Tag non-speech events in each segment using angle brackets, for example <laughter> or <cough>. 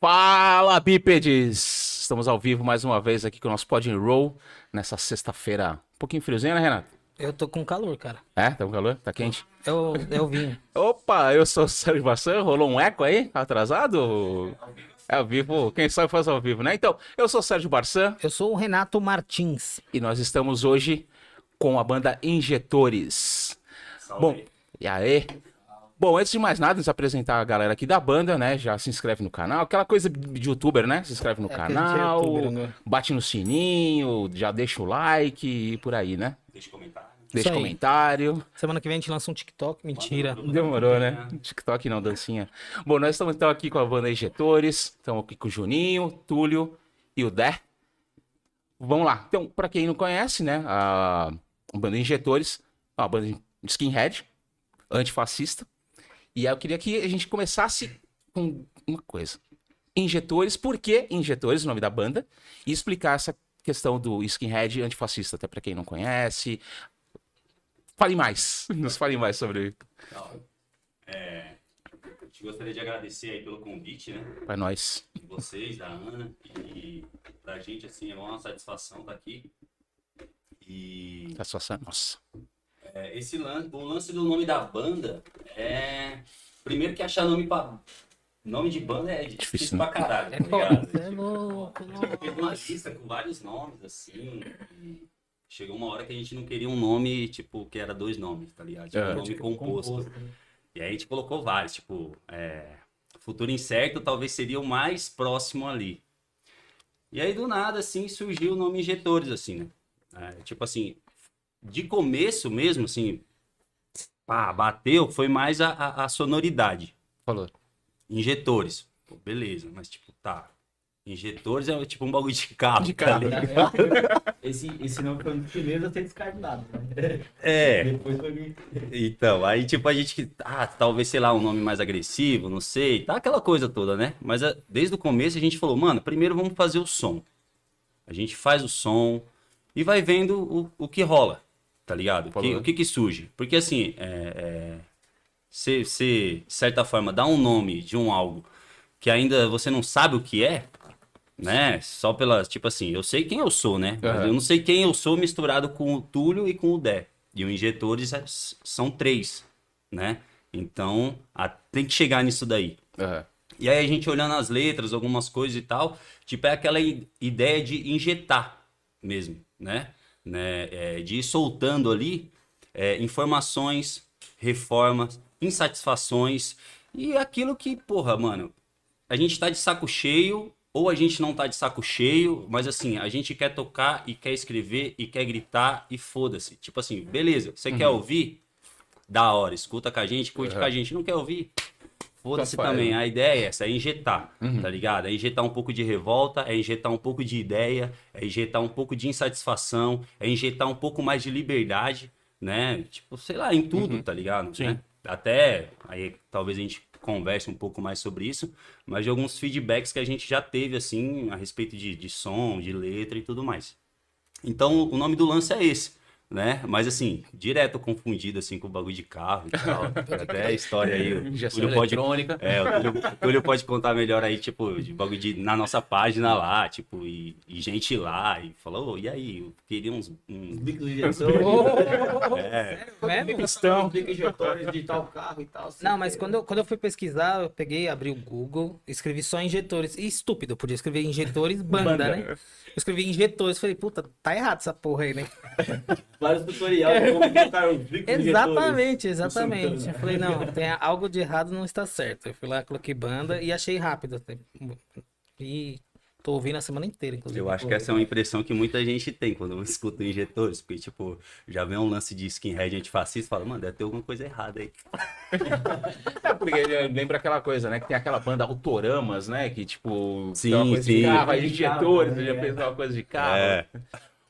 Fala, bípedes! Estamos ao vivo mais uma vez aqui com o nosso Pod and Roll nessa sexta-feira. Um pouquinho friozinho, né, Renato? Eu tô com calor, cara. É? Tá com calor? Tá quente? Eu, eu vim. <laughs> Opa, eu sou o Sérgio Bassan. Rolou um eco aí? Atrasado? É ao vivo. Quem sabe faz ao vivo, né? Então, eu sou o Sérgio Barçan Eu sou o Renato Martins. e nós estamos hoje com a banda Injetores. Bom, e aí? Bom, antes de mais nada, nos apresentar a galera aqui da banda, né? Já se inscreve no canal, aquela coisa de youtuber, né? Se inscreve no É, de canal, youtuber, né? bate no sininho, já deixa o like e por aí, né? Deixa comentário. Deixa comentário. Semana que vem a gente lança um TikTok. Mentira. Demorou, né? TikTok não, dancinha. Bom, nós estamos então aqui com a banda Injetores, estamos aqui com o Juninho, Túlio e o Dé. Vamos lá. Então, para quem não conhece, né, a banda Injetores, é uma banda de skinhead, antifascista. E aí eu queria que a gente começasse com uma coisa. Injetores, por que Injetores, o nome da banda, e explicar essa questão do skinhead antifascista, até para quem não conhece. Fale mais, <laughs> nos fale mais sobre é, a gente gostaria de agradecer aí pelo convite, né? para nós. De vocês, da Ana. E pra gente, assim, é uma satisfação estar aqui. E A situação, nossa. É, esse lance, o lance do nome da banda é. Primeiro que achar nome pra. Nome de banda é difícil, Difícil, né? pra caralho, tá É ligado? É louco, Eu uma lista com vários nomes, assim. Chegou uma hora que a gente não queria um nome, tipo, que era dois nomes, tá ligado? Tipo, É. um nome composto. E aí a gente colocou vários, tipo, é, Futuro Incerto talvez seria o mais próximo ali. E aí do nada, assim, surgiu o nome Injetores, assim, né? É, tipo assim, de começo mesmo, assim, pá, bateu, foi mais a, a, a sonoridade. Falou. Injetores. Pô, beleza, mas tipo, tá. Injetores é tipo um bagulho de <laughs> carro. De tá carro. ligado? <laughs> Esse, esse nome foi no primeiro a ser descartado, né? É. Depois foi. Então, aí tipo a gente que. Ah, talvez, sei lá, um nome mais agressivo, não sei. Tá aquela coisa toda, né? Mas ah, desde o começo a gente falou, mano, primeiro vamos fazer o som. A gente faz o som e vai vendo o, o que rola, tá ligado? O que, Falou. o que que surge. Porque assim, é, é, você, você, de certa forma, dá um nome de um algo que ainda você não sabe o que é, né? Só pela, tipo assim, eu sei quem eu sou, né? Mas Aham. eu não sei quem eu sou misturado com o Túlio e com o Dé. E o Injetores é- são três, né? Então, a- tem que chegar nisso daí. Aham. E aí a gente olhando as letras, algumas coisas e tal, tipo, é aquela ideia de injetar mesmo, né? Né? É, de ir soltando ali é, informações, reformas, insatisfações e aquilo que, porra, mano, a gente tá de saco cheio ou a gente não tá de saco cheio, mas assim, a gente quer tocar e quer escrever e quer gritar e foda-se. Tipo assim, beleza, você quer ouvir? Da hora, escuta com a gente, curte com a gente. Não quer ouvir? Foda-se também. A ideia é essa, é injetar, tá ligado? É injetar um pouco de revolta, é injetar um pouco de ideia, é injetar um pouco de insatisfação, é injetar um pouco mais de liberdade, né? Tipo, sei lá, em tudo, tá ligado? Sim. Né? Até, aí talvez a gente converse um pouco mais sobre isso, mas de alguns feedbacks que a gente já teve, assim, a respeito de, de som, de letra e tudo mais. Então, o nome do lance é esse, né? Mas, assim, direto confundido, assim, com o bagulho de carro e tal. <laughs> Até a história aí. o <laughs> Injeção Túlio pode, é, o Túlio, o Túlio pode contar melhor aí, tipo, de bagulho de, na nossa página lá, tipo, e, e gente lá, e falou, "Ô, e aí, eu queria uns... uns... Bicos <laughs> de injeção. É, Mesmo? Cristão. Bicos injetores de tal carro e tal. assim. Não, mas quando eu, quando eu fui pesquisar, eu peguei, abri o Google, escrevi só injetores. E estúpido, podia escrever injetores banda, Banda. né? Eu escrevi injetores, falei, puta, tá errado essa porra aí, né? <laughs> Vários tutoriais de como colocar os bicos injetores. Exatamente, exatamente. Eu falei, não, tem algo de errado, não está certo. Eu fui lá, coloquei banda e achei rápido. E tô ouvindo a semana inteira, inclusive. Eu acho que essa é uma impressão que muita gente tem quando <laughs> escuta injetores, porque, tipo, já vem um lance de skinhead antifascista e fala, mano, deve ter alguma coisa errada aí. <laughs> É, porque lembra aquela coisa, né? Que tem aquela banda Autoramas, né? Que tipo. Sim, uma coisa sim. De carro, aí De injetores, carro, ele já né? fez uma coisa de carro. É.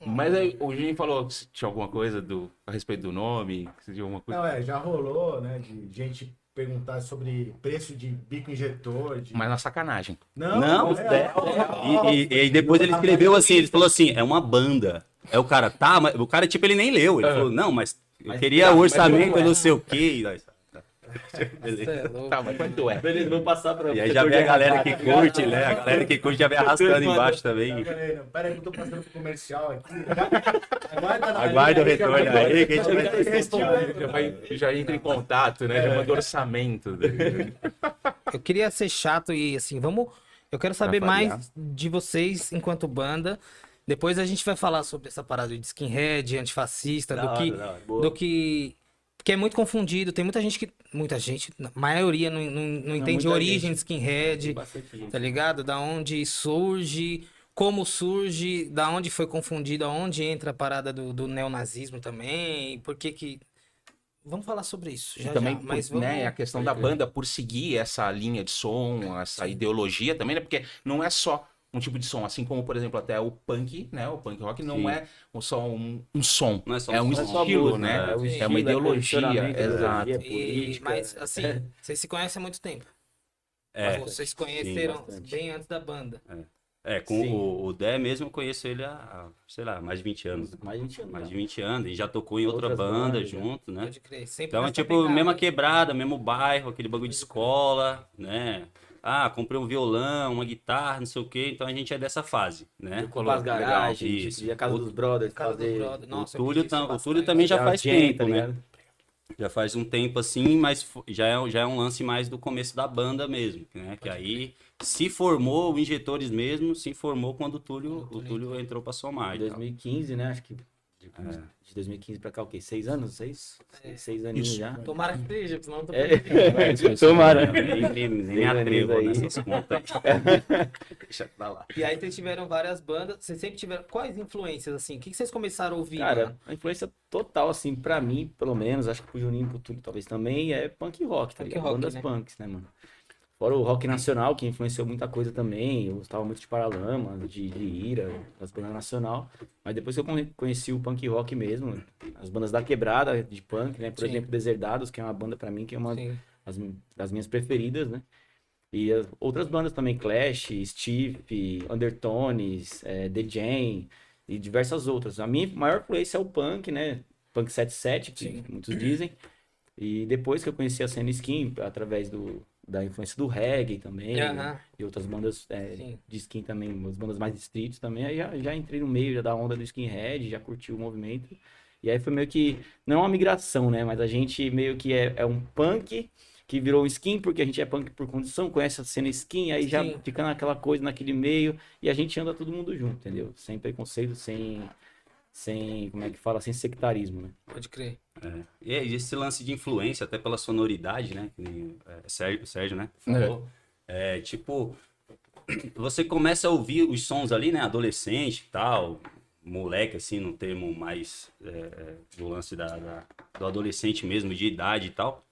Mas aí o Juninho falou se tinha alguma coisa do, a respeito do nome, se tinha alguma coisa. Não, é, já rolou, né, de gente perguntar sobre preço de bico injetor, de... Mas na sacanagem. Não, é, é, ó, E, e- e aí depois ele escreveu assim, ele falou assim, é uma banda. Aí o cara, tá, mas o cara, tipo, ele nem leu. Ele É. falou, não, mas eu Mas queria tá, o mas orçamento, é? não sei o quê. Beleza. É louco. Tá, mas quanto é? Beleza, vamos passar pra. E aí já vem a galera que curte, né? A galera que curte já vem arrastando embaixo também. Pera aí, que eu tô passando pro comercial aqui. Aguarda, na Aguarda o retorno já- aí, que a gente vai já- entra em contato, né? Já manda orçamento. Eu queria ser chato e assim, vamos. Eu quero saber mais de vocês enquanto banda. Depois a gente vai falar sobre essa parada de skinhead, antifascista, Da do hora, que. Do que. Que é muito confundido. Tem muita gente que. Muita gente, a maioria não, não, não entende a muita origem gente. de skinhead, tá ligado? Da onde surge, como surge, da onde foi confundido, aonde entra a parada do, do neonazismo também, por que que. Vamos falar sobre isso. Já, E também já, mas por- né, vamos... a questão da banda por seguir essa linha de som, essa ideologia também, né? Porque não é só um tipo de som, assim como, por exemplo, até o punk, né? O punk rock não Sim. é só um, um som, Não é só é um som, é só estilo, música, né? é o É, uma é ideologia, é exato. ideologia, E- política. mas assim, vocês se conhecem há muito tempo. É, Vocês conheceram bastante. bem antes da banda. é com Sim. o, o Dé mesmo, eu conheço ele há, há, sei lá, mais de 20 anos. Mais 20 anos. Mais de né? 20 anos. E já tocou em outra Outras banda bandas, né? junto, né? Pode crer. Sempre Então é tipo, pegada. mesma quebrada, mesmo bairro, aquele bagulho de escola, né? Ah, comprei um violão, uma guitarra, não sei o quê. Então a gente é dessa fase, né? As garagens, Legal, tipo, isso. ir a casa O- dos brothers, Casa do fazer... brother. Nossa, o Túlio, tam- o. Túlio também já dar faz tempo, tá né? Já faz um tempo assim, mas já é, já é um lance mais do começo da banda mesmo, né? Que aí se formou o Injetores mesmo, se formou quando o Túlio, o Túlio entrou pra somar. Em e tal. 2015, né? Acho que de, de 2015 pra cá, o quê? Seis anos? Seis? Seis, seis aninhos já. Tomara que seja, senão eu tô É. <laughs> Tomara. Nem, nem, atrevo aí. nessas contas. <laughs> Deixa pra lá. E aí vocês tiveram várias bandas. Vocês sempre tiveram. Quais influências, assim? O que vocês começaram a ouvir? Cara, mano? a influência total, assim, pra mim, pelo menos, acho que pro Juninho, pro Túlio talvez também, é punk rock, tá Punk ligado? rock, Bandas né? punks, né, mano? Fora o rock nacional, que influenciou muita coisa também. Eu gostava muito de Paralamas, de, de Ira, das bandas nacional. Mas depois que eu conhe- conheci o punk rock mesmo, as bandas da quebrada de punk, né? Por Sim. exemplo, Deserdados, que é uma banda pra mim que é uma Sim. as, das minhas preferidas, né? E as outras bandas também, Clash, Steve, Undertones, eh, The Jam e diversas outras. A minha maior influência é o punk, né? Punk 77, que Sim. muitos dizem. E depois que eu conheci a cena skin, através do, da influência do reggae também, Aham. e outras bandas Sim. de skin também, as bandas mais streets também, aí já, já entrei no meio já da onda do skinhead, já curti o movimento. E aí foi meio que, não é uma migração, né? Mas a gente meio que é, é um punk que virou skin, porque a gente é punk por condição, conhece a cena skin, aí já Sim. fica naquela coisa, naquele meio, e a gente anda todo mundo junto, entendeu? Sem preconceito, sem, sem, como é que fala, sem sectarismo, né? Pode crer. É. E aí, esse lance de influência, até pela sonoridade, né? Que nem, é, Sérgio, Sérgio, né? Falou. É, tipo, você começa a ouvir os sons ali, né? Adolescente e tal, moleque, assim, no termo mais é, é, do lance da, da- do adolescente mesmo, de idade e tal.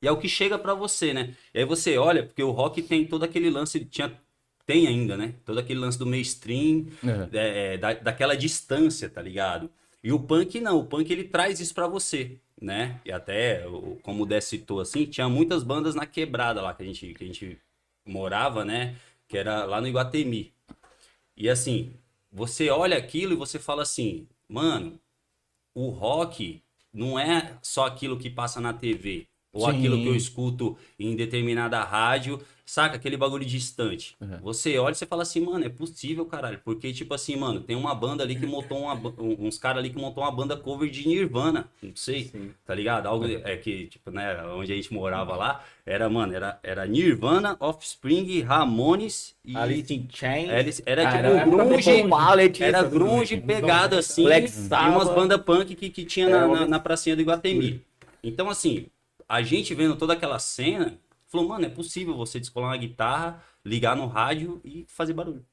E é o que chega pra você, né? E aí você olha, porque o rock tem todo aquele lance, tinha, tem ainda, né? Todo aquele lance do mainstream, é, é, da, daquela distância, tá ligado? E o punk não, o punk ele traz isso pra você, né? E até, como o Dé citou assim, tinha muitas bandas na quebrada lá que a gente, que a gente morava, né? Que era lá no Iguatemi. E assim, você olha aquilo e você fala assim, mano, o rock não é só aquilo que passa na TV. Ou Sim. aquilo que eu escuto em determinada rádio, saca? Aquele bagulho distante. Uhum. Você olha e você fala assim, mano, é possível, caralho. Porque, tipo assim, mano, tem uma banda ali que montou uma. um- uns caras ali que montou uma banda cover de Nirvana. Não sei, Sim. tá ligado? Algo é que, tipo, né, onde a gente morava lá, era, mano, era, era Nirvana, Offspring, Ramones e. Alice in Chains. Era Caramba, tipo grunge, era grunge pegado assim, Black e umas bandas punk que, que tinha na, na, na pracinha do Iguatemi. Então, assim, a gente vendo toda aquela cena, falou, mano, é possível você descolar uma guitarra, ligar no rádio e fazer barulho.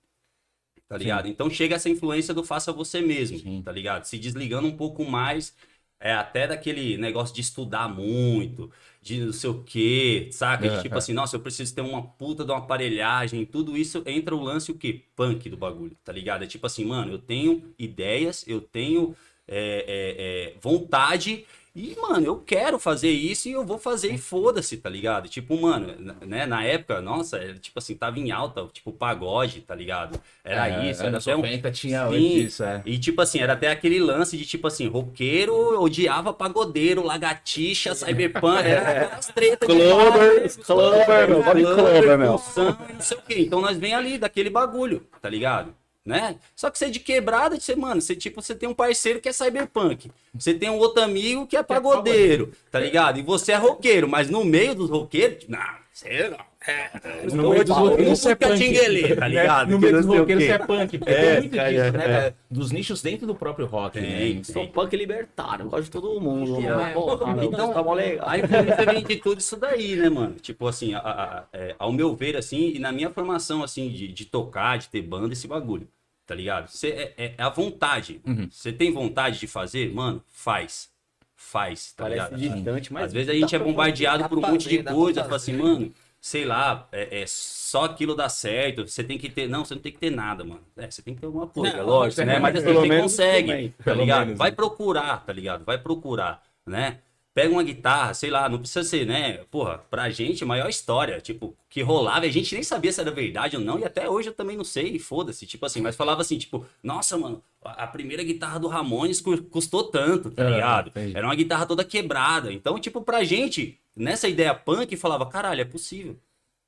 Tá ligado? Então chega essa influência do faça você mesmo, Sim. tá ligado? Se desligando um pouco mais, é até daquele negócio de estudar muito, de não sei o quê, saca? De É, tipo é. assim, nossa, eu preciso ter uma puta de uma aparelhagem, tudo isso entra o lance o quê? Punk do bagulho, tá ligado? É tipo assim, mano, eu tenho ideias, eu tenho é, é, é, vontade E, mano, eu quero fazer isso e eu vou fazer e foda-se, tá ligado? Tipo, mano, né, na época, nossa, era, tipo assim, tava em alta, tipo, pagode, tá ligado? Era É, isso, era anos até um... 90 tinha Sim, isso, é. E tipo assim, era até aquele lance de tipo assim, roqueiro odiava pagodeiro, lagartixa, cyberpunk, era <laughs> aquelas tretas de Clover, Clover, meu, Clover, meu. Clover, não sei o quê. Então nós vem ali daquele bagulho, tá ligado? Né? Só que você é de quebrada, você, mano, você tipo, você tem um parceiro que é cyberpunk. Você tem um outro amigo que é pagodeiro, tá ligado? E você é roqueiro, mas no meio dos roqueiros, não, você não. É, No meio dos roqueiros você é punk. <laughs> Tá ligado? No meio dos roqueiros você é punk. Porque É, tem muito cara, disso, é, né? é. cara? Dos nichos dentro do próprio rock. Tem, né? Sou punk libertário, gosto de todo mundo. É, mano. Porra, meu, então, tá mó legal. Aí vem de tudo isso daí, né, mano? Tipo assim, a- a- a- é, ao meu ver, assim, e na minha formação, assim, de, de tocar, de ter banda, esse bagulho, tá ligado? Você, é, é- é a vontade. Uhum. Você tem vontade de fazer, mano? Faz. Faz, tá Parece ligado? distante, mas. Às vezes a gente é bombardeado por um monte de coisa, fala assim, mano, sei lá, é, é só aquilo dá certo, você tem que ter. Não, você não tem que ter nada, mano. É, você tem que ter alguma coisa, Não, lógico, né? Mas assim, pelo você menos consegue, também. tá ligado? menos, Vai né? procurar, tá ligado? Vai procurar, né? Pega uma guitarra, sei lá, não precisa ser, né? Porra, pra gente, maior história, tipo, que rolava, e a gente nem sabia se era verdade ou não, e até hoje eu também não sei, foda-se, tipo assim, mas falava assim, tipo, nossa, mano, a primeira guitarra do Ramones cu- custou tanto, tá Ah, ligado? entendi. Era uma guitarra toda quebrada. Então, tipo, pra gente, nessa ideia punk, falava, caralho, é possível,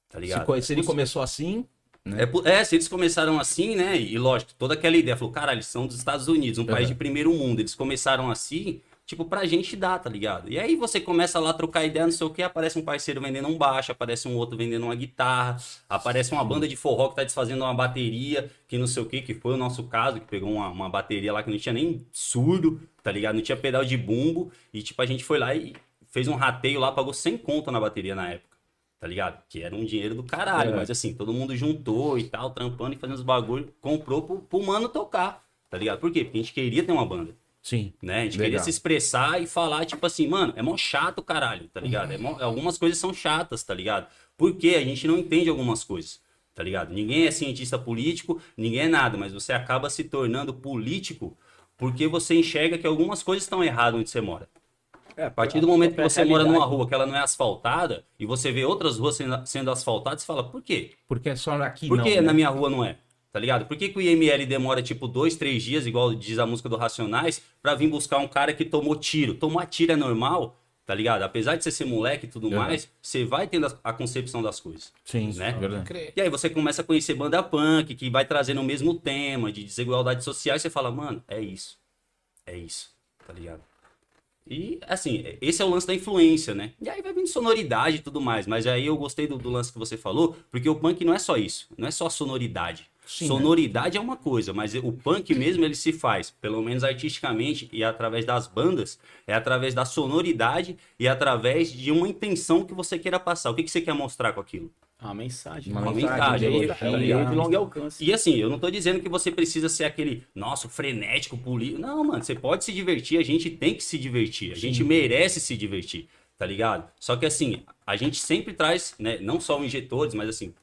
tá Se, ligado? co- É se ele começou assim, É, po- é, se eles começaram assim, né? E lógico, toda aquela ideia, falou, caralho, eles são dos Estados Unidos, um país Uhum. de primeiro mundo. Eles começaram assim, tipo, pra gente dar, tá ligado? E aí você começa lá a trocar ideia, não sei o que, aparece um parceiro vendendo um baixo, aparece um outro vendendo uma guitarra, aparece uma banda de forró que tá desfazendo uma bateria, que não sei o que, que foi o nosso caso, que pegou uma, uma bateria lá que não tinha nem surdo, tá ligado? Não tinha pedal de bumbo, e tipo, a gente foi lá e fez um rateio lá, pagou 100 conto na bateria na época tá ligado? Que era um dinheiro do caralho, É. mas assim, todo mundo juntou e tal, trampando e fazendo os bagulho, comprou pro, pro mano tocar, tá ligado? Por quê? Porque a gente queria ter uma banda, sim. né? A gente Legal. queria se expressar e falar, tipo assim, mano, é mó chato, caralho, tá ligado? É mó- algumas coisas são chatas, tá ligado? Porque a gente não entende algumas coisas, tá ligado? Ninguém é cientista político, ninguém é nada, mas você acaba se tornando político porque você enxerga que algumas coisas estão erradas onde você mora. É, A partir do momento que própria você mora numa rua que ela não é asfaltada e você vê outras ruas sendo, sendo asfaltadas, você fala, por quê? Porque é só aqui Por não. que né? na minha rua não é? Tá ligado? Por que, que o IML demora tipo dois, três dias, igual diz a música do Racionais, pra vir buscar um cara que tomou tiro? Tomar tiro é normal, tá ligado? Apesar de você ser moleque e tudo Uhum. mais, você vai tendo a, a concepção das coisas. Sim, né? é verdade. E aí você começa a conhecer banda punk, que vai trazendo o mesmo tema de desigualdade social, e você fala, mano, é isso. É isso, tá ligado? E, assim, esse é o lance da influência, né? E aí vai vindo sonoridade e tudo mais. Mas aí eu gostei do, do lance que você falou, porque o punk não é só isso. Não é só sonoridade. Sim, né? sonoridade é uma coisa, mas o punk mesmo ele se faz, pelo menos artisticamente e através das bandas, é através da sonoridade e através de uma intenção que você queira passar. O que, que você quer mostrar com aquilo? Uma mensagem. Uma Uma mensagem, mensagem, é, de longo alcance. e assim, eu não tô dizendo que você precisa ser aquele, nossa, frenético, político. Não, mano, você pode se divertir, a gente tem que se divertir, a gente merece se divertir, tá ligado? Só que assim, a gente sempre traz, né, não só o Injetores, mas assim,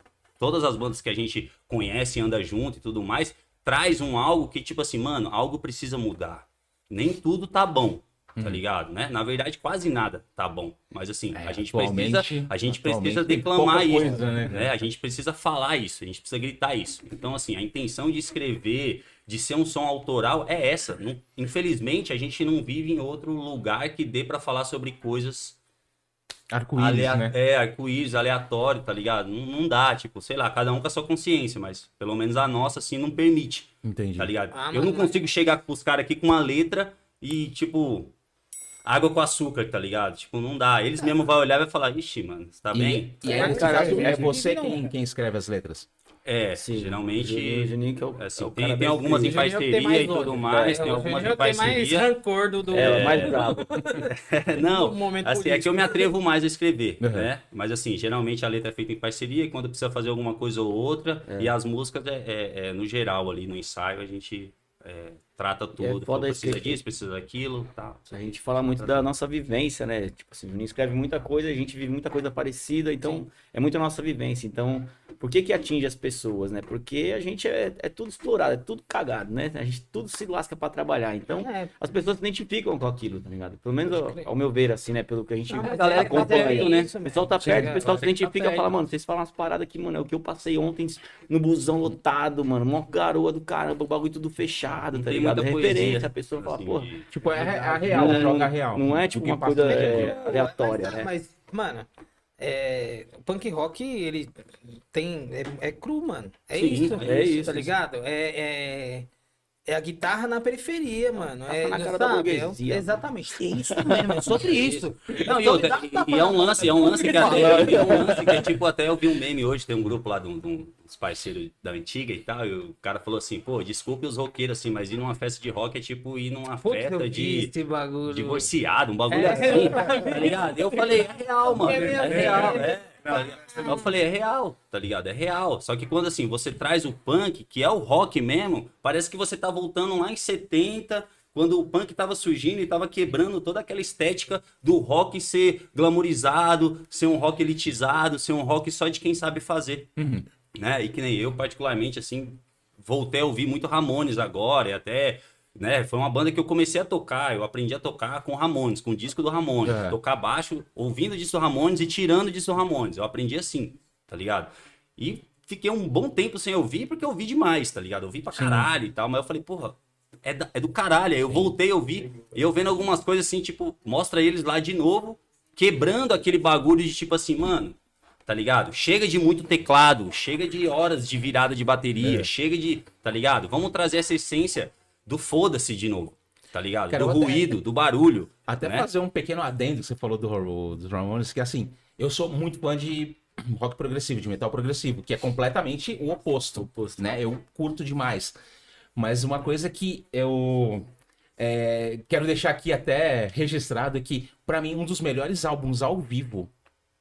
todas as bandas que a gente conhece, anda junto e tudo mais, traz um algo que, tipo assim, mano, algo precisa mudar. Nem tudo tá bom, tá ligado, né? Na verdade, quase nada tá bom. Mas assim, É, a gente precisa, a gente precisa declamar isso, coisa, né? né? A gente precisa falar isso, a gente precisa gritar isso. Então, assim, a intenção de escrever, de ser um som autoral é essa. Não- infelizmente, a gente não vive em outro lugar que dê pra falar sobre coisas Arco-íris, alea- né? é, arco-íris, aleatório, tá ligado? Não, não dá, tipo, sei lá, cada um com a sua consciência, mas pelo menos a nossa, assim, não permite, Entendi. tá ligado? Ah, Eu não mas- consigo chegar pros caras aqui com uma letra e, tipo, água com açúcar, tá ligado? Tipo, não dá. Eles mesmos vão olhar e vai falar, ixi, mano, você tá bem? E, e É, aí, cara, cara, é você quem, quem escreve as letras. É, Sim, geralmente... Juninho, Juninho que é o, Assim, é o tem, tem algumas em parceria e tudo mais, É, tem o algumas Juninho em tem mais parceria. rancor do... do... É, o mais bravo. <laughs> Não, do momento assim, é que eu me político. atrevo mais a escrever, Uhum. né? Mas assim, geralmente a letra é feita em parceria e quando precisa fazer alguma coisa ou outra, e as músicas é, é- é no geral ali, no ensaio, a gente é, trata tudo. isso precisa que- disso, precisa daquilo, tá. A gente fala muito da nossa vivência, né? Tipo assim, o Juninho escreve muita coisa, a gente vive muita coisa parecida, então é muito a nossa vivência. Então, Por que que atinge as pessoas, né? Porque a gente é, é tudo explorado, é tudo cagado, né? A gente tudo se lasca pra trabalhar. Então, É, as pessoas se identificam com aquilo, tá ligado? Pelo menos ao, meu ver, assim, né? Pelo que a gente a tá acompanha. perto, né? isso O pessoal tá perto, o pessoal se Chega, identifica e tá fala, mano, vocês falam umas paradas aqui, mano, é o que eu passei ontem no busão lotado, mano, mó garoa do caramba, o bagulho tudo fechado, tá ligado? Referência, a pessoa fala, assim, pô, Tipo, é, a real, Não- joga real. não é tipo uma coisa, é, aleatória, mas, né? Mas, mano, é, o punk rock, ele tem. É, é cru, mano. É Sim, isso. é isso, Tá ligado? É, é, é a guitarra na periferia, mano. Tapa É, na cara sabe? da É burguesia. exatamente. É isso mesmo, é sobre <laughs> isso. Não, e, outra, e- e é um lance, é um lance que até, é um lance que é tipo, até eu vi um meme hoje, tem um grupo lá de um- de um- dos parceiros da antiga e tal, e o cara falou assim, pô, desculpe os roqueiros assim, mas ir numa festa de rock é tipo ir numa festa de esse bagulho. divorciado, um bagulho É. assim, tá ligado? Eu falei, é real, mano, É é, real, é. Ligado? Eu falei, é real, tá ligado? É real. Só que quando assim, você traz o punk, que é o rock mesmo, parece que você tá voltando lá em 70, quando o punk tava surgindo e tava quebrando toda aquela estética do rock ser glamourizado, ser um rock elitizado, ser um rock só de quem sabe fazer. Né? E que nem eu, particularmente, assim, voltei a ouvir muito Ramones agora, e até, né, foi uma banda que eu comecei a tocar, eu aprendi a tocar com Ramones, com o disco do Ramones, É. tocar baixo, ouvindo o disco do Ramones e tirando o disco do Ramones, eu aprendi assim, tá ligado? E fiquei um bom tempo sem ouvir, porque eu ouvi demais, tá ligado? Eu ouvi pra caralho e tal, mas eu falei, porra, é, da- é do caralho, aí eu voltei a ouvir, e eu vendo algumas coisas assim, tipo, mostra eles lá de novo, quebrando aquele bagulho de tipo assim, mano, tá ligado? Chega de muito teclado, chega de horas de virada de bateria, É. chega de, tá ligado? Vamos trazer essa essência do foda-se de novo, tá ligado? Cara, do eu até- ruído, do barulho. Até né? fazer um pequeno adendo que você falou do, dos Ramones, que assim, eu sou muito fã de rock progressivo, de metal progressivo, que é completamente o oposto, né? Eu curto demais. Mas uma coisa que eu é, quero deixar aqui até registrado é que, pra mim, um dos melhores álbuns ao vivo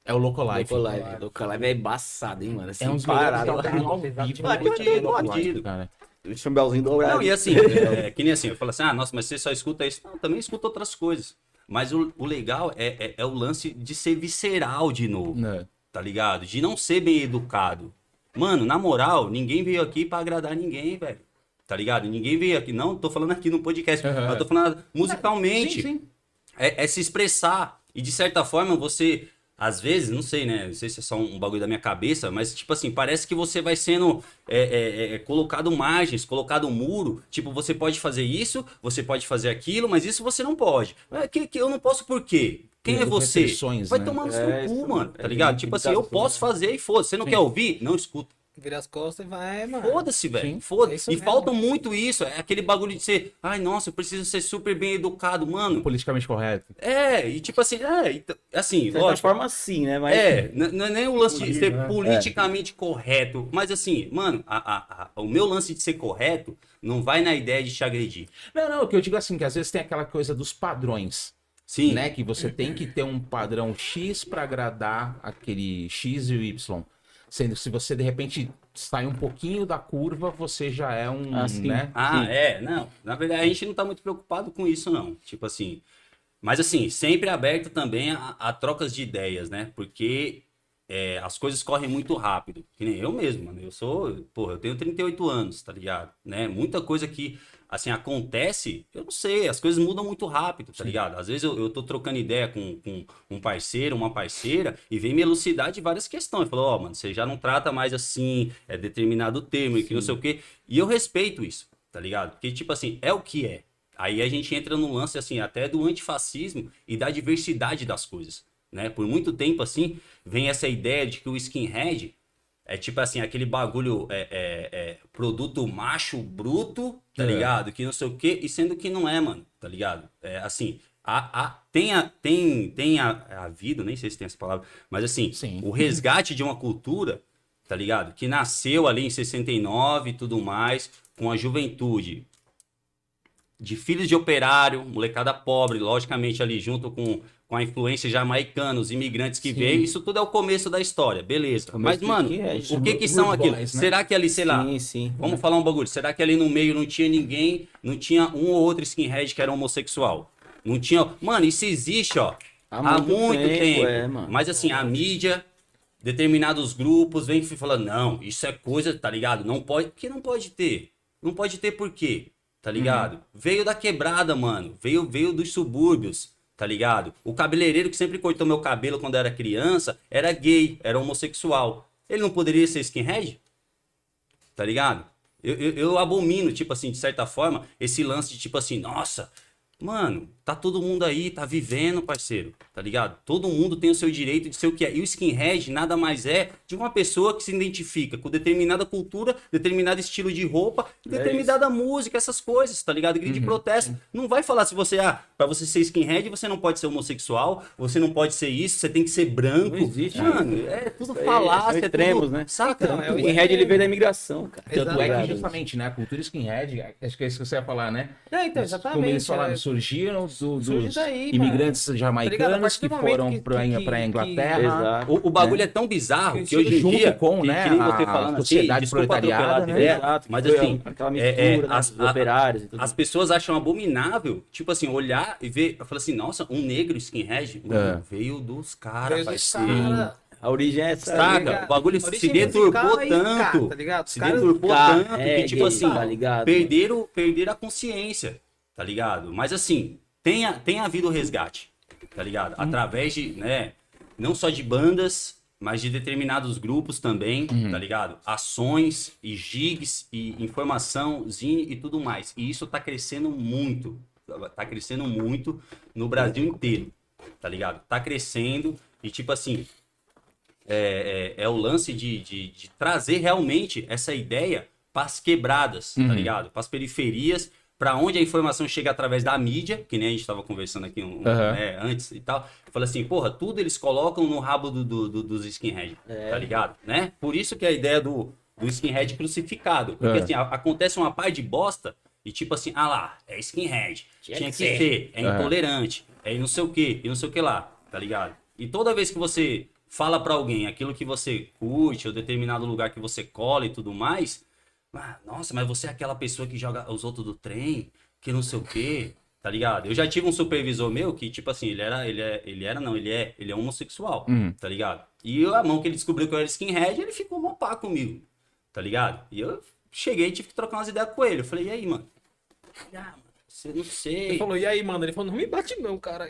é o Locolife. Localive. Localive é embaçado, hein, mano? Assim, É um dos parado. melhores álbuns ao vivo. Batido. cara. O chambelzinho dourado. Não, e assim, <laughs> é, que nem assim, eu falo assim, ah, nossa, mas você só escuta isso. Não, também escuta outras coisas. Mas o, o legal é, é, é o lance de ser visceral de novo, Né? tá ligado? De não ser bem educado. Mano, na moral, ninguém veio aqui pra agradar ninguém, velho. Tá ligado? Ninguém veio aqui, não tô falando aqui no podcast, Aham. eu tô falando musicalmente. Sim, sim. É, é se expressar. E de certa forma você, às vezes, não sei, né? Não sei se é só um bagulho da minha cabeça, mas tipo assim, parece que você vai sendo é, é, é, colocado margens, colocado um muro. Tipo, você pode fazer isso, você pode fazer aquilo, mas isso você não pode. É, que, que eu não posso por quê? Quem é você? Vai né? tomar no seu É, cu, mano. é Tá ligado? Tipo assim, eu posso fazer e foda. Você não Sim. quer ouvir? Não escuta. Vira as costas e vai, mano. Foda-se, velho. Sim. Foda É E mesmo. falta muito isso. É aquele bagulho de ser, ai, nossa, eu preciso ser super bem educado, mano. Politicamente correto. É, e tipo assim, é, assim, De lógico. forma, sim, né? Mas É, não é nem o lance de ser né? politicamente correto, mas assim, mano, a- a- a- o meu lance de ser correto não vai na ideia de te agredir. Não, não, o que eu digo assim, que às vezes tem aquela coisa dos padrões. Sim, né? Que você tem que ter um padrão X para agradar aquele X e o Y. Sendo que se você de repente sai um pouquinho da curva, você já é um, Ah, sim. né? Ah, Sim. é, não. Na verdade, a gente não tá muito preocupado com isso, não. Tipo assim. Mas assim, sempre aberto também a, a trocas de ideias, né? Porque é, as coisas correm muito rápido. Que nem eu mesmo, mano. Eu sou, porra, eu tenho 38 anos, tá ligado? Né? Muita coisa que, assim, acontece, eu não sei, as coisas mudam muito rápido, tá ligado? Às vezes eu, eu tô trocando ideia com, com um parceiro, uma parceira, e vem me elucidar de várias questões. Falou, ó, mano, você já não trata mais assim, é determinado termo, e que não sei o quê. E eu respeito isso, tá ligado? Porque, tipo assim, é o que é. Aí a gente entra no lance, assim, até do antifascismo e da diversidade das coisas, né? Por muito tempo, assim, vem essa ideia de que o skinhead é tipo assim, aquele bagulho, é, é, é, produto macho bruto, tá É. ligado? Que não sei o quê, e sendo que não é, mano, tá ligado? É assim, a, a, tem, a, tem, tem a, havido, nem sei se tem essa palavra, mas assim, Sim. o resgate de uma cultura, tá ligado? Que nasceu ali em 69 e tudo mais, com a juventude de filhos de operário, molecada pobre, logicamente ali junto com, com a influência jamaicana, os imigrantes que Sim. veio, isso tudo é o começo da história, beleza. Mas, mano, skinhead. o que que são aquilo? né? Será que ali, sei lá, sim, sim. vamos falar um bagulho, será que ali no meio não tinha ninguém, não tinha um ou outro skinhead que era homossexual? Não tinha, mano, isso existe, ó, há, muito, tempo. é, mano. Mas assim, a mídia determinados grupos vêm falando, não, isso é coisa, tá ligado? Não pode, que não pode ter. Não pode ter por quê? Tá ligado? Veio da quebrada, mano. Veio, veio dos subúrbios, tá ligado? O cabeleireiro que sempre cortou meu cabelo quando era criança era gay, era homossexual. Ele não poderia ser skinhead? Tá ligado? Eu, eu, eu abomino, tipo assim, de certa forma, esse lance de tipo assim, nossa, mano, tá todo mundo aí, tá vivendo, parceiro, tá ligado? Todo mundo tem o seu direito de ser o que é. E o skinhead nada mais é de uma pessoa que se identifica com determinada cultura, determinado estilo de roupa, É determinada música, essas coisas, tá ligado? Grito de protesto. Não vai falar se você, ah, pra você ser skinhead, você não pode ser homossexual, você não pode ser isso, você tem que ser branco. Não existe Mano, é tudo Isso falácia, são é extremos, tudo, né? Saca? Então, é O skinhead ele veio da imigração, cara. Tanto é que justamente, né, a cultura skinhead, acho que é isso que você ia falar, né? Não, então, exatamente. Como eles falaram, é. surgiram do- Surge dos daí, imigrantes mano. A jamaicanos que foram que- pra, que- pra que- Inglaterra. Exato. O, o bagulho é tão bizarro que Junto hoje em dia, com, que, né, que você a falando assim, sociedade desculpa proletariada, né? né? Exato. Mas assim, aquela é- mistura, é, né, as- dos a- operários e tudo. as pessoas acham abominável, tipo assim, olhar e ver, eu falo assim, nossa, um negro skinhead mano, veio dos caras, dos parceiro. cara, A origem é essa. Saca? o bagulho se deturpou tanto. tá ligado? Se deturpou tanto é que, tipo gay, assim, tá ligado? perderam, perderam a consciência, tá ligado? Mas assim, tenha, tenha havido resgate, tá ligado? Através de, né, não só de bandas, mas de determinados grupos também, tá ligado? Ações e gigs e informação, zine e tudo mais. E isso tá crescendo muito, tá crescendo muito no Brasil inteiro, tá ligado? Tá crescendo e tipo assim, é, é, é o lance de, de, de trazer realmente essa ideia para as quebradas, tá ligado? Para as periferias, para onde a informação chega através da mídia, que nem a gente estava conversando aqui um, Aham. né, antes e tal. Fala assim, porra, tudo eles colocam no rabo do, do- do- dos skinhead, tá ligado? Né? Por isso que a ideia do, do skinhead crucificado. Porque É. assim, a- acontece uma par de bosta e tipo assim, ah lá, é skinhead. Tinha Tinha, que que, ser. ser, é É. intolerante, é não sei o que, e não sei o que lá, tá ligado? E toda vez que você fala pra alguém aquilo que você curte, ou determinado lugar que você cola e tudo mais, nossa, mas você é aquela pessoa que joga os outros do trem, que não sei o que, tá ligado? Eu já tive um supervisor meu que, tipo assim, ele era, ele é, ele era não, ele é, ele é homossexual, Hum. tá ligado? E eu, a mão que ele descobriu que eu era skinhead, ele ficou mó pá comigo, tá ligado? E eu cheguei e tive que trocar umas ideias com ele. Eu falei, e aí, mano? Ah, mano, você não sei. Ele falou, e aí, mano? Ele falou, não me bate não, cara.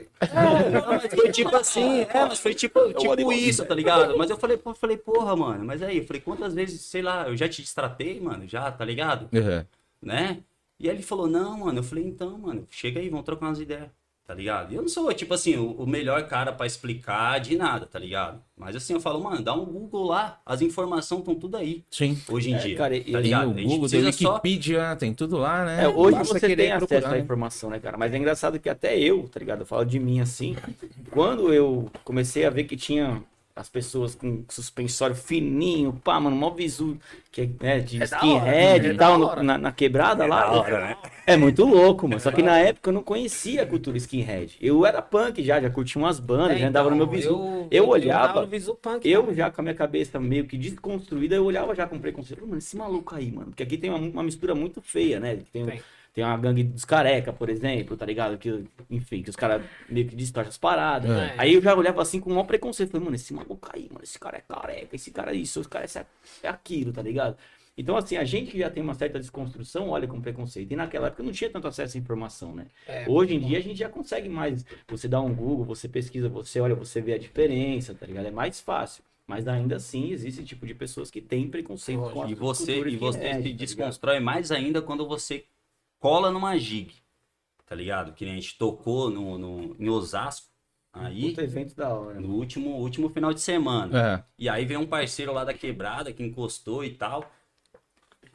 Não, mas foi tipo assim, é, mas foi tipo, tipo isso, tá ligado? Mas eu falei, pô, falei, porra, mano, mas aí, eu falei, quantas vezes, sei lá, eu já te destratei, mano, já, tá ligado? Uhum. Né? E aí ele falou, não, mano, eu falei, então, mano, chega aí, vamos trocar umas ideias, tá ligado? E eu não sou, tipo assim, o, o melhor cara pra explicar de nada, tá ligado? Mas assim, eu falo, mano, dá um Google lá, as informações estão tudo aí, Sim. hoje em É, dia, cara, tá tem ligado? o Google, tem precisa só- Wikipedia, tem tudo lá, né? É, hoje Basta você tem acesso à né? informação, né, cara? Mas é engraçado que até eu, tá ligado? Eu falo de mim assim. Quando eu comecei a ver que tinha as pessoas com suspensório fininho, pá, mano, mó visu, que é né, de É skinhead hora, é e da tal, no- na, na quebrada lá. da hora, né? É muito louco, mano. Só que na época eu não conhecia a cultura skinhead. Eu era punk já, já curtia umas bandas, já andava no meu visu. Eu, Eu andava olhava, no visu punk. Eu já com a minha cabeça meio que desconstruída, eu olhava já com preconceito. Mano, esse maluco aí, mano. Porque aqui tem uma, uma mistura muito feia, né? Tem, Tem. Tem uma gangue dos careca, por exemplo, tá ligado? Que, enfim, que os caras meio que distorcem as paradas. É. Aí eu já olhava assim com o maior preconceito. Falei, mano, esse maluco aí, mano, esse cara é careca, esse cara é isso, esse cara é, é aquilo, tá ligado? Então, assim, a gente que já tem uma certa desconstrução olha com preconceito. E naquela época não tinha tanto acesso à informação, né? É, Hoje em dia a gente já consegue mais. Você dá um Google, você pesquisa, você olha, você vê a diferença, tá ligado? É mais fácil. Mas ainda assim existe tipo de pessoas que têm preconceito com a E você, e você skinhead, se tá desconstrói mais ainda quando você cola numa gig, tá ligado? Que nem a gente tocou no, no, em Osasco, aí, Puta evento da hora. no último, último final de semana. É. E aí veio um parceiro lá da quebrada que encostou e tal.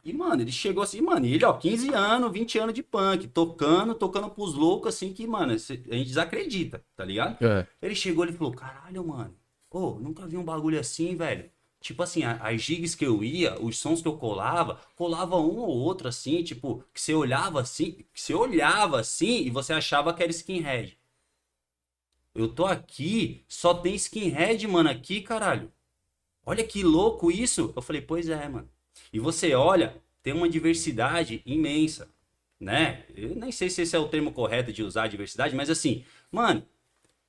E, mano, ele chegou assim, mano, e ele, ó, 15 anos, 20 anos de punk, tocando, tocando pros loucos, assim, que, mano, a gente desacredita, tá ligado? É. Ele chegou e falou, caralho, mano, ô, nunca vi um bagulho assim, velho. Tipo assim, as gigs que eu ia, os sons que eu colava, colava um ou outro assim, tipo, que você olhava assim, que você olhava assim e você achava que era skinhead. Eu tô aqui, só tem skinhead, mano, aqui, caralho. Olha que louco isso. Eu falei, pois é, mano. E você olha, tem uma diversidade imensa, né? Eu nem sei se esse é o termo correto de usar diversidade, mas assim, mano,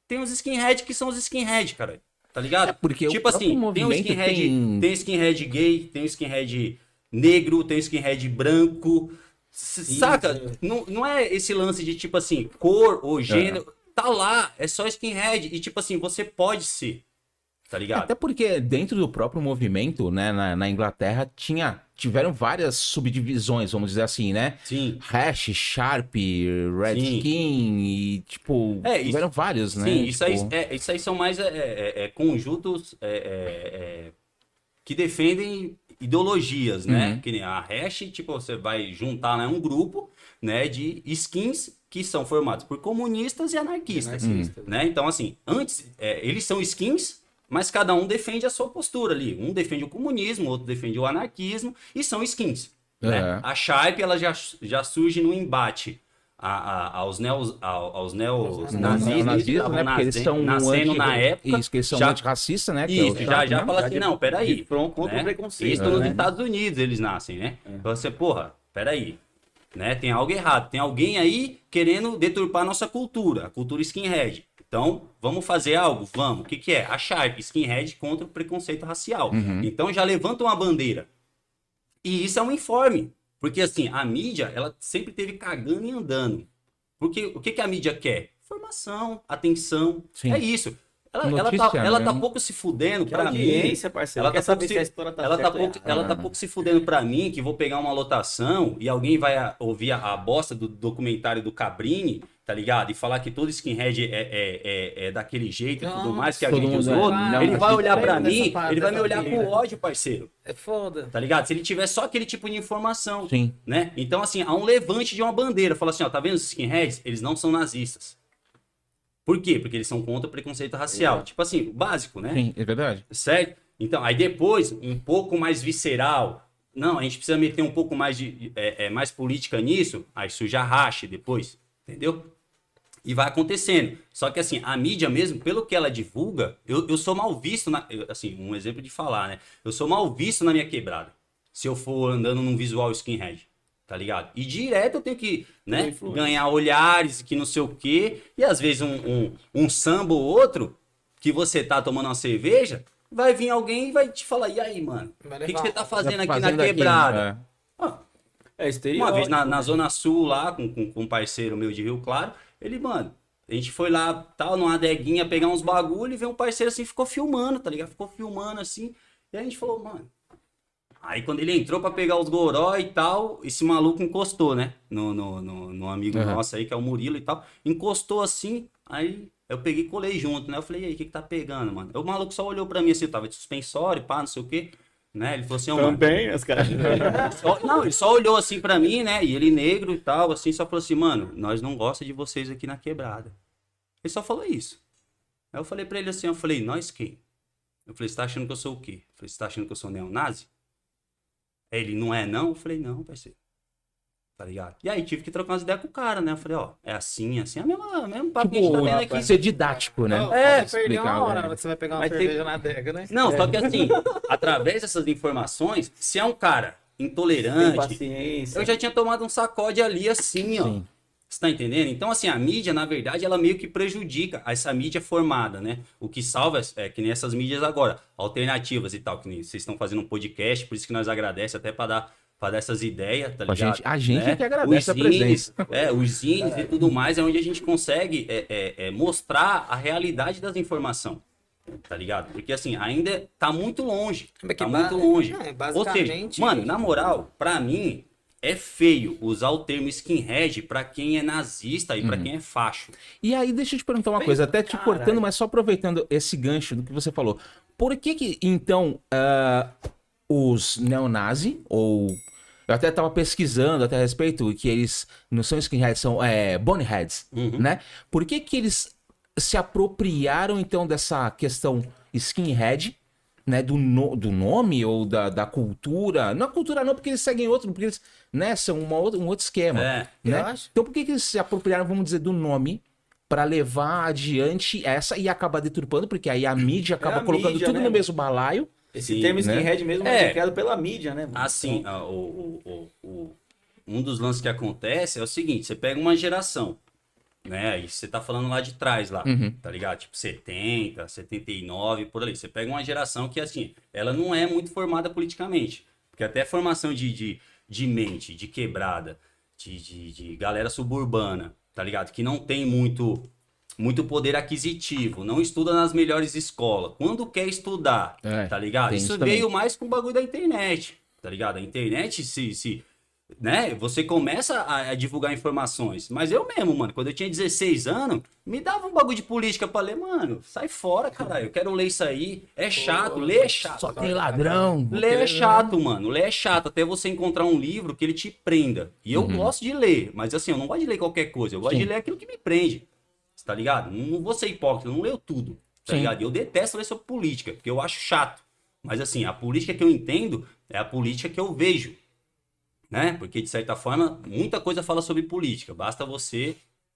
tem os skinhead que são os skinhead, cara. Tá ligado? É, porque o tipo assim, tem o movimento skinhead, tem- tem... skinhead gay, tem o skinhead negro, tem o skinhead branco. Saca? Não, não é esse lance de tipo assim, cor ou gênero. Tá lá, é só skinhead. E tipo assim, você pode ser. Tá ligado? Até porque dentro do próprio movimento, né, na, na Inglaterra, tinha, tiveram várias subdivisões, vamos dizer assim, né? Sim. Hash, Sharp, Red Sim. King e, tipo, É, isso- tiveram vários, né? Sim, isso, aí, Tipo, é, isso aí são mais é, é, é, conjuntos é, é, é, que defendem ideologias, né? Uhum. Que nem a hash, tipo, você vai juntar né, um grupo né, de skins que são formados por comunistas e anarquistas. Anarquistas. Né? Então, assim, antes, é, eles são skins, mas cada um defende a sua postura ali. Um defende o comunismo, outro defende o anarquismo, e são skins. né? É. A Sharp, ela já, já surge no embate a- a- aos neos, ao- aos neos nazistas, nazistas, que estavam né? Porque eles nascendo- são nascendo anti- na época. Isso, que eles são já- antirracistas, né? que é Isso, já, Sharp, já né? fala Já assim, de- não, peraí. front contra né? o preconceito, Isso nos né? Estados Unidos eles nascem, né? Então você, porra, peraí. Né? Tem algo errado. Tem alguém aí querendo deturpar a nossa cultura, a cultura skinhead. Então, vamos fazer algo? Vamos. O que, que é? A Sharp, skinhead contra o preconceito racial. Uhum. Então já levanta uma bandeira. E isso é um informe. Porque assim, a mídia, ela sempre teve cagando e andando. Porque o que, que a mídia quer? Informação, atenção. Sim. É isso. Ela, ela, tá, ela tá pouco se fudendo Que pra mim. parceiro. Ela Quer tá saber pouco se a tá Ela tá, pouco, ela tá pouco se fudendo pra mim que vou pegar uma lotação e alguém vai a- ouvir a, a bosta do documentário do Cabrini, tá ligado? E falar que todo skinhead é, é, é, é daquele jeito e tudo mais que agride os mundo é- ele vai olhar dessa mim, parte ele vai me dessa olhar com ódio, parceiro. É foda. Tá ligado? Se ele tiver só aquele tipo de informação, Sim. né? Então, assim, há um levante de uma bandeira. Fala assim, ó, tá vendo os skinheads? Eles não são nazistas. Por quê? Porque eles são contra o preconceito racial. Tipo assim, básico, né? Sim, é verdade. Certo? Então, aí depois, um pouco mais visceral. Não, a gente precisa meter um pouco mais de é, é, mais política nisso. Aí surge a racha depois. Entendeu? E vai acontecendo. Só que assim, a mídia mesmo, pelo que ela divulga, eu, eu sou mal visto, na, eu- assim, um exemplo de falar, né? Eu sou mal visto na minha quebrada. Se eu for andando num visual skinhead. Tá ligado? E direto eu tenho que, né, ganhar olhares, que não sei o quê. E às vezes um, um, um samba ou outro, que você tá tomando uma cerveja, vai vir alguém e vai te falar, e aí, mano? O que, que você tá uma- fazendo aqui Fazendo na quebrada? é. Ah, É uma vez na, na né? Zona Sul, lá, com, com, com um parceiro meu de Rio Claro, ele, mano, a gente foi lá, tal, numa adeguinha, pegar uns bagulho e veio um parceiro assim, ficou filmando, tá ligado? Ficou filmando assim. E a gente falou, mano. Aí quando ele entrou pra pegar os goró e tal, esse maluco encostou, né? No, no, no, no amigo Uhum. nosso aí, que é o Murilo e tal. Encostou assim, aí eu peguei e colei junto, né? Eu falei, e aí, o que que tá pegando, mano? O maluco só olhou pra mim assim, tava de suspensório, pá, não sei o quê. Né? Ele falou assim, ó, mano, Também, os caras. <laughs> não, ele só olhou assim pra mim, né? E ele negro e tal, assim, só falou assim, mano, nós não gostamos de vocês aqui na quebrada. Ele só falou isso. Aí eu falei pra ele assim, eu falei, nós quem? Eu falei, você tá achando que eu sou o quê? Eu falei, você tá achando que eu sou neonazi? Aí ele, não é não? Eu falei, não, parceiro. Tá ligado? E aí tive que trocar umas ideias com o cara, né? Eu falei, ó, é assim, assim, é a mesma, mesmo papo que a gente tá Tipo, vendo aqui. ser didático, né? Não, É, pode perder uma explicar, hora na hora que você vai pegar uma cerveja na adega, né? Não, só que assim, <laughs> através dessas informações, se é um cara intolerante, paciência. Eu já tinha tomado um sacode ali assim, ó. Sim. Você tá entendendo? Então, assim, a mídia, na verdade, ela meio que prejudica essa mídia formada, né? O que salva é que nem essas mídias agora, alternativas e tal, que nem vocês estão fazendo um podcast, por isso que nós agradecemos até para dar, pra dar essas ideias, tá A ligado? gente- a gente Né? que agradece Os a presença. zines, É, os zines e tudo mais, é onde a gente consegue é, é, é, mostrar a realidade das informações. Tá ligado? Porque assim, ainda tá muito longe. Que Tá muito longe. Ou seja, mano, na moral, pra mim, é feio usar o termo skinhead pra quem é nazista e Uhum. pra quem é facho. E aí, deixa eu te perguntar uma Bem, coisa, até te caralho. cortando, mas só aproveitando esse gancho do que você falou. Por que que, então, ah, os neonazi, ou... Eu até tava pesquisando até a respeito, que eles não são skinheads, são é, boneheads, Uhum. né? Por que que eles se apropriaram, então, dessa questão skinhead, né? Do, no- do nome ou da, da cultura? Não a cultura não, porque eles seguem outro, porque eles, né? São uma outra, um outro esquema É, né? Então por que, que eles se apropriaram, vamos dizer, do nome para levar adiante essa e acabar deturpando, porque aí a mídia acaba a colocando mídia, tudo né, no mesmo balaio. Esse Sim, termo né? skinhead mesmo É. é criado pela mídia, né? mano? assim, o- o- o- um dos lances que acontece é o seguinte: você pega uma geração, né? E você tá falando lá de trás, lá, Uhum. tá ligado? Tipo 70, 79, por ali. Você pega uma geração que, assim, ela não é muito formada politicamente. Porque até a formação de, de, de mente, de quebrada, de, de, de galera suburbana, tá ligado? Que não tem muito, muito poder aquisitivo, não estuda nas melhores escolas. Quando quer estudar, É, tá ligado? Isso isso veio mais com o bagulho da internet, tá ligado? A internet se, se né? Você começa a, a divulgar informações. Mas eu mesmo, mano, quando eu tinha 16 anos, me dava um bagulho de política pra ler, mano, sai fora, caralho. Eu quero ler isso aí. É chato, ler é chato. Só tem ladrão. Ler é chato, mano. Ler é chato. Até você encontrar um livro que ele te prenda. E eu gosto de ler, mas assim, eu não gosto de ler qualquer coisa. Eu gosto Sim. de ler aquilo que me prende. Tá ligado? Não, não vou ser hipócrita, eu não leio tudo. Tá Sim. ligado? E Eu detesto ler sobre política, porque eu acho chato. Mas assim, a política que eu entendo é a política que eu vejo. Né? Porque, de certa forma, muita coisa fala sobre política. Basta você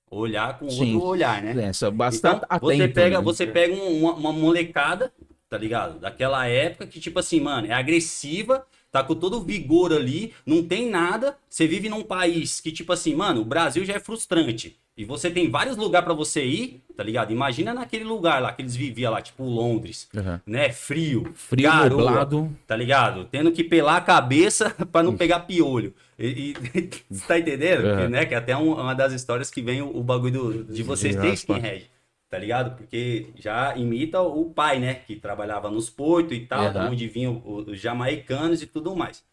olhar com Sim. outro olhar, né? Essa, bastante Então, atento. você pega, né? você pega um- uma, uma molecada, tá ligado? Daquela época que, tipo assim, mano, é agressiva, tá com todo o vigor ali, não tem nada. Você vive num país que, tipo assim, mano, o Brasil já é frustrante. E você tem vários lugares pra você ir, tá ligado? Imagina naquele lugar lá que eles viviam lá, tipo Londres, Uhum. né? Frio, Frio, garoa, nublado. tá ligado? Tendo que pelar a cabeça <laughs> pra não pegar piolho. E, e- <laughs> você tá entendendo? Uhum. Que, né? Que até um- uma das histórias que vem o, o bagulho do- de vocês De skinhead. Tá ligado? Porque já imita o pai, né? Que trabalhava nos portos e tal, Uhum. onde vinham os jamaicanos e tudo mais.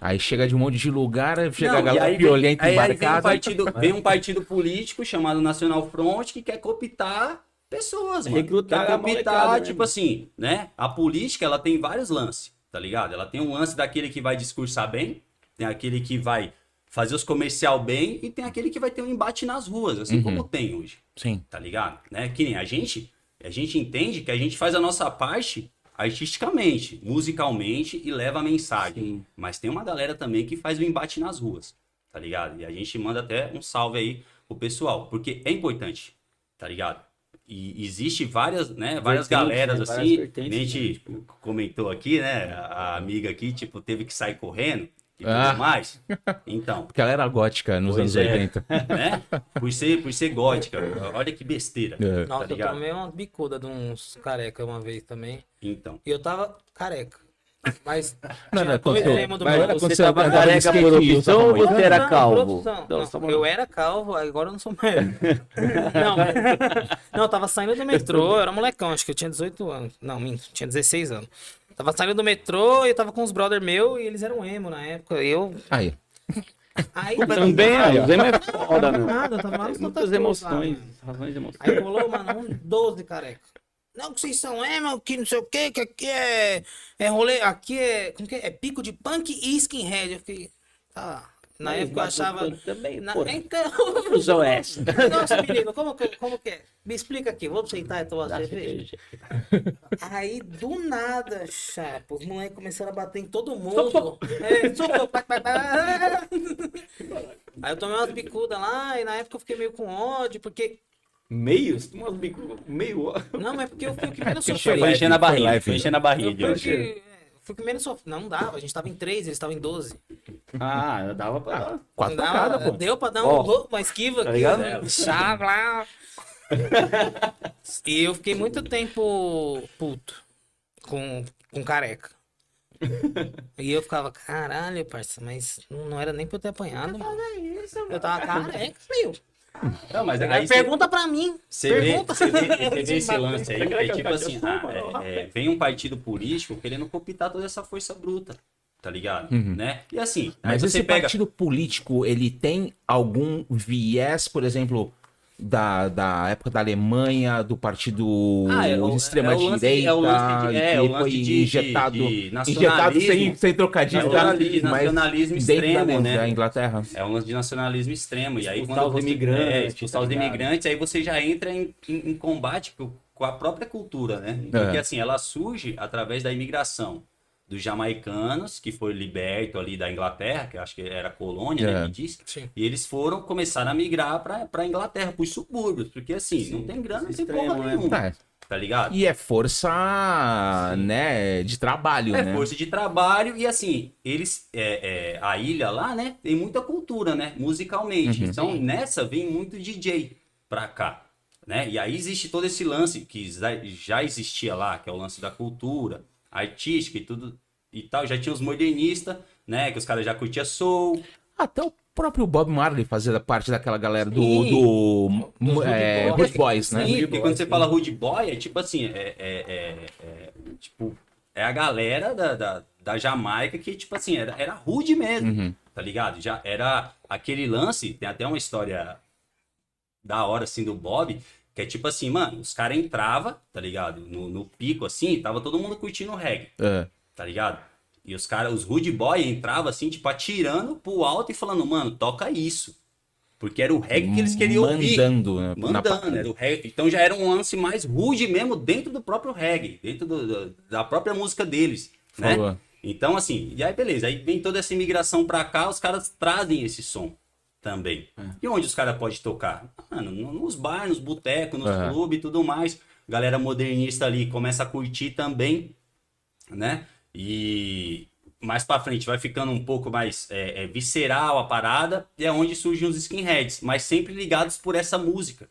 Aí chega de um monte de lugar, chega Não, a e galera aí violenta aí- aí vem um, embarcada. partido, vem um partido político chamado Nacional Front que quer cooptar pessoas, mano. Recrutar quer cooptar, tipo mano? assim, né? A política, ela tem vários lances, tá ligado? Ela tem um lance daquele que vai discursar bem, tem aquele que vai fazer os comercial bem e tem aquele que vai ter um embate nas ruas, assim Uhum. como tem hoje Sim. tá ligado? Né? Que nem a gente, a gente entende que a gente faz a nossa parte artisticamente, musicalmente e leva a mensagem. Mas tem uma galera também que faz o embate nas ruas, tá ligado? E a gente manda até um salve aí pro pessoal, porque é importante, tá ligado? E existe várias, né, várias Vertentes, galeras né? Várias assim, nem a gente né? Comentou aqui, né, a a amiga aqui, tipo, teve que sair correndo e tudo Ah. mais. Então, Porque ela era gótica nos anos é. 80. <laughs> né, por ser, por ser gótica, olha que besteira. É. Nossa, eu tomei uma bicuda de uns careca uma vez também. Então. E eu tava careca. Mas. <laughs> Não, não, extremos do Mas meu- Você quando você tava careca por opção ou você era Não, calvo? Não, Não, eu era calvo, agora eu não sou mais. <laughs> não, não, eu tava saindo do metrô, eu era molecão, acho que eu tinha 18 anos. Não, minto, tinha 16 anos. Tava saindo do metrô e eu tava com uns brother meu e eles eram emo na época. Eu. Aí. Aí. Também, aí, o Zema é foda, meu. Nada, tava lá no Santa Muitas emoções, razões de emoções. Aí rolou, mano, uns 12 careca. Não, que vocês são emo, que não sei o que, que aqui é, é rolê, aqui é, como que é? É pico de punk e skinhead. Eu fiquei, tá. Na Mas época eu achava... eu também, Na, então... <laughs> Usou essa. Nossa, menino, como que, como que é? Me explica aqui, vamos sentar e tomar cerveja? Aí, do nada, chapa, os moleques começaram a bater em todo mundo. É, soco, pá, pá, pá. Aí eu tomei umas bicudas lá e na época eu fiquei meio com ódio, porque... Meio? Você tomou Meio? Não, mas é porque eu fui o que menos Que sofri. foi Foi enchendo a barriga, foi enchendo a barriga. Eu fui, o hoje. que, fui o que menos sofri. Não dava, a gente tava em 3, eles estavam em 12. Ah, dava pra dar. Quatro dava, pô. Deu pra dar um, uma esquiva tá aqui. ligado? né? <laughs> Chá, blá. e eu fiquei muito tempo puto com, com careca. E eu ficava, caralho, parça, mas não, não era nem pra eu ter apanhado, mano. Eu tava careca, meu. Não, mas aí você, Pergunta pra mim. você vê, Pergunta. vê, vê esse lance aí, <laughs> é tipo assim, ah, é- é, vem um partido político querendo cooptar toda essa força bruta, tá ligado? Né? E assim, aí Mas você esse pega... partido político, ele tem algum viés, por exemplo, da, da época da Alemanha, do partido Ah, é o- de extrema é de- é de- é, que o lance foi de- de- injetado, de injetado nacionalismo. sem, sem trocadilho, Nacionalismo, mas nacionalismo extremo, da, né? da Inglaterra. É um lance de nacionalismo extremo. E aí, Expulsar quando os você, imigrantes, É, expulsar tá os imigrantes, aí você já entra em, em- em combate com, com a própria cultura, né? Porque É. assim, ela surge através da imigração dos jamaicanos, que foi liberto ali da Inglaterra, que eu acho que era colônia, É. né, que diz. Sim. E eles foram começar a migrar pra, pra Inglaterra, pros subúrbios, porque assim, não tem grana, não tem porra né? nenhuma, É. tá ligado? E é força, né, de trabalho, É né? força de trabalho e assim, eles, é, é, a ilha lá, né, tem muita cultura, né, musicalmente. Uhum. Então nessa vem muito DJ, pra cá, né? E aí existe todo esse lance que já- já existia lá, que é o lance da cultura artística e tudo e tal. Já tinha os modernistas, né? Que os caras já curtiam soul. Até o próprio Bob Marley fazia parte daquela galera do, Sim. do Dos é, Rude Boys, né? Sim, Rude porque quando você sim. fala Rude Boy, é tipo assim, é, é- é- é, tipo, é a galera da, da, da Jamaica que, tipo assim, era, era rude mesmo, Uhum. tá ligado? Já era aquele lance, tem até uma história da hora, assim, do Bob, que é tipo assim, mano, os caras entravam, tá ligado? No, no pico, assim, tava todo mundo curtindo reggae, É. tá ligado? E os caras, os Rude Boy entravam assim, tipo, atirando pro alto e falando, mano, toca isso. Porque era o reggae que eles queriam ouvir. Mandando, né? na Mandando, era o reggae. Então já era um lance mais rude mesmo dentro do próprio reggae, dentro do- do- da própria música deles, né? Então, assim, e aí beleza, aí vem toda essa imigração pra cá, os caras trazem esse som também. É. E onde os caras podem tocar? Mano, no- nos bares, nos botecos, nos Aham. clubes e tudo mais. Galera modernista ali começa a curtir também, né? E mais pra frente vai ficando um pouco mais é, é, visceral a parada, e é onde surgem os skinheads, mas sempre ligados por essa música,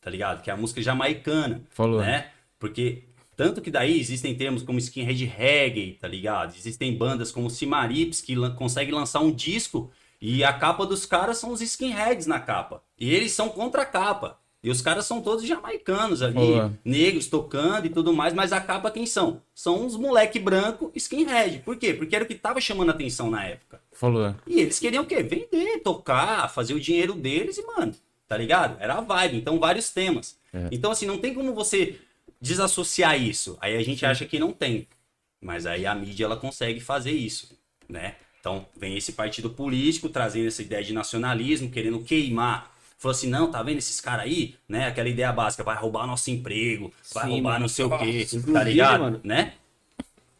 tá ligado? Que é a música jamaicana, Falou. né? Porque tanto que daí existem termos como skinhead reggae, tá ligado? Existem bandas como Simarips que lan conseguem lançar um disco e a capa dos caras são os skinheads na capa. E eles são contra a capa. E os caras são todos jamaicanos ali, Boa. negros tocando e tudo mais, mas a capa quem são? São uns moleque branco skinhead. Por quê? Porque era o que tava chamando a atenção na época. Falou. E eles queriam o quê? Vender, tocar, fazer o dinheiro deles e, mano, tá ligado? Era a vibe. Então, vários temas. É. Então, assim, não tem como você desassociar isso. Aí a gente acha que não tem. Mas aí a mídia, ela consegue fazer isso, né? Então, vem esse partido político trazendo essa ideia de nacionalismo, querendo queimar. Falou assim, não, tá vendo esses caras aí? Né? Aquela ideia básica, vai roubar nosso emprego, vai Sim, roubar mano. não sei o quê, tá ligado? mano, Né?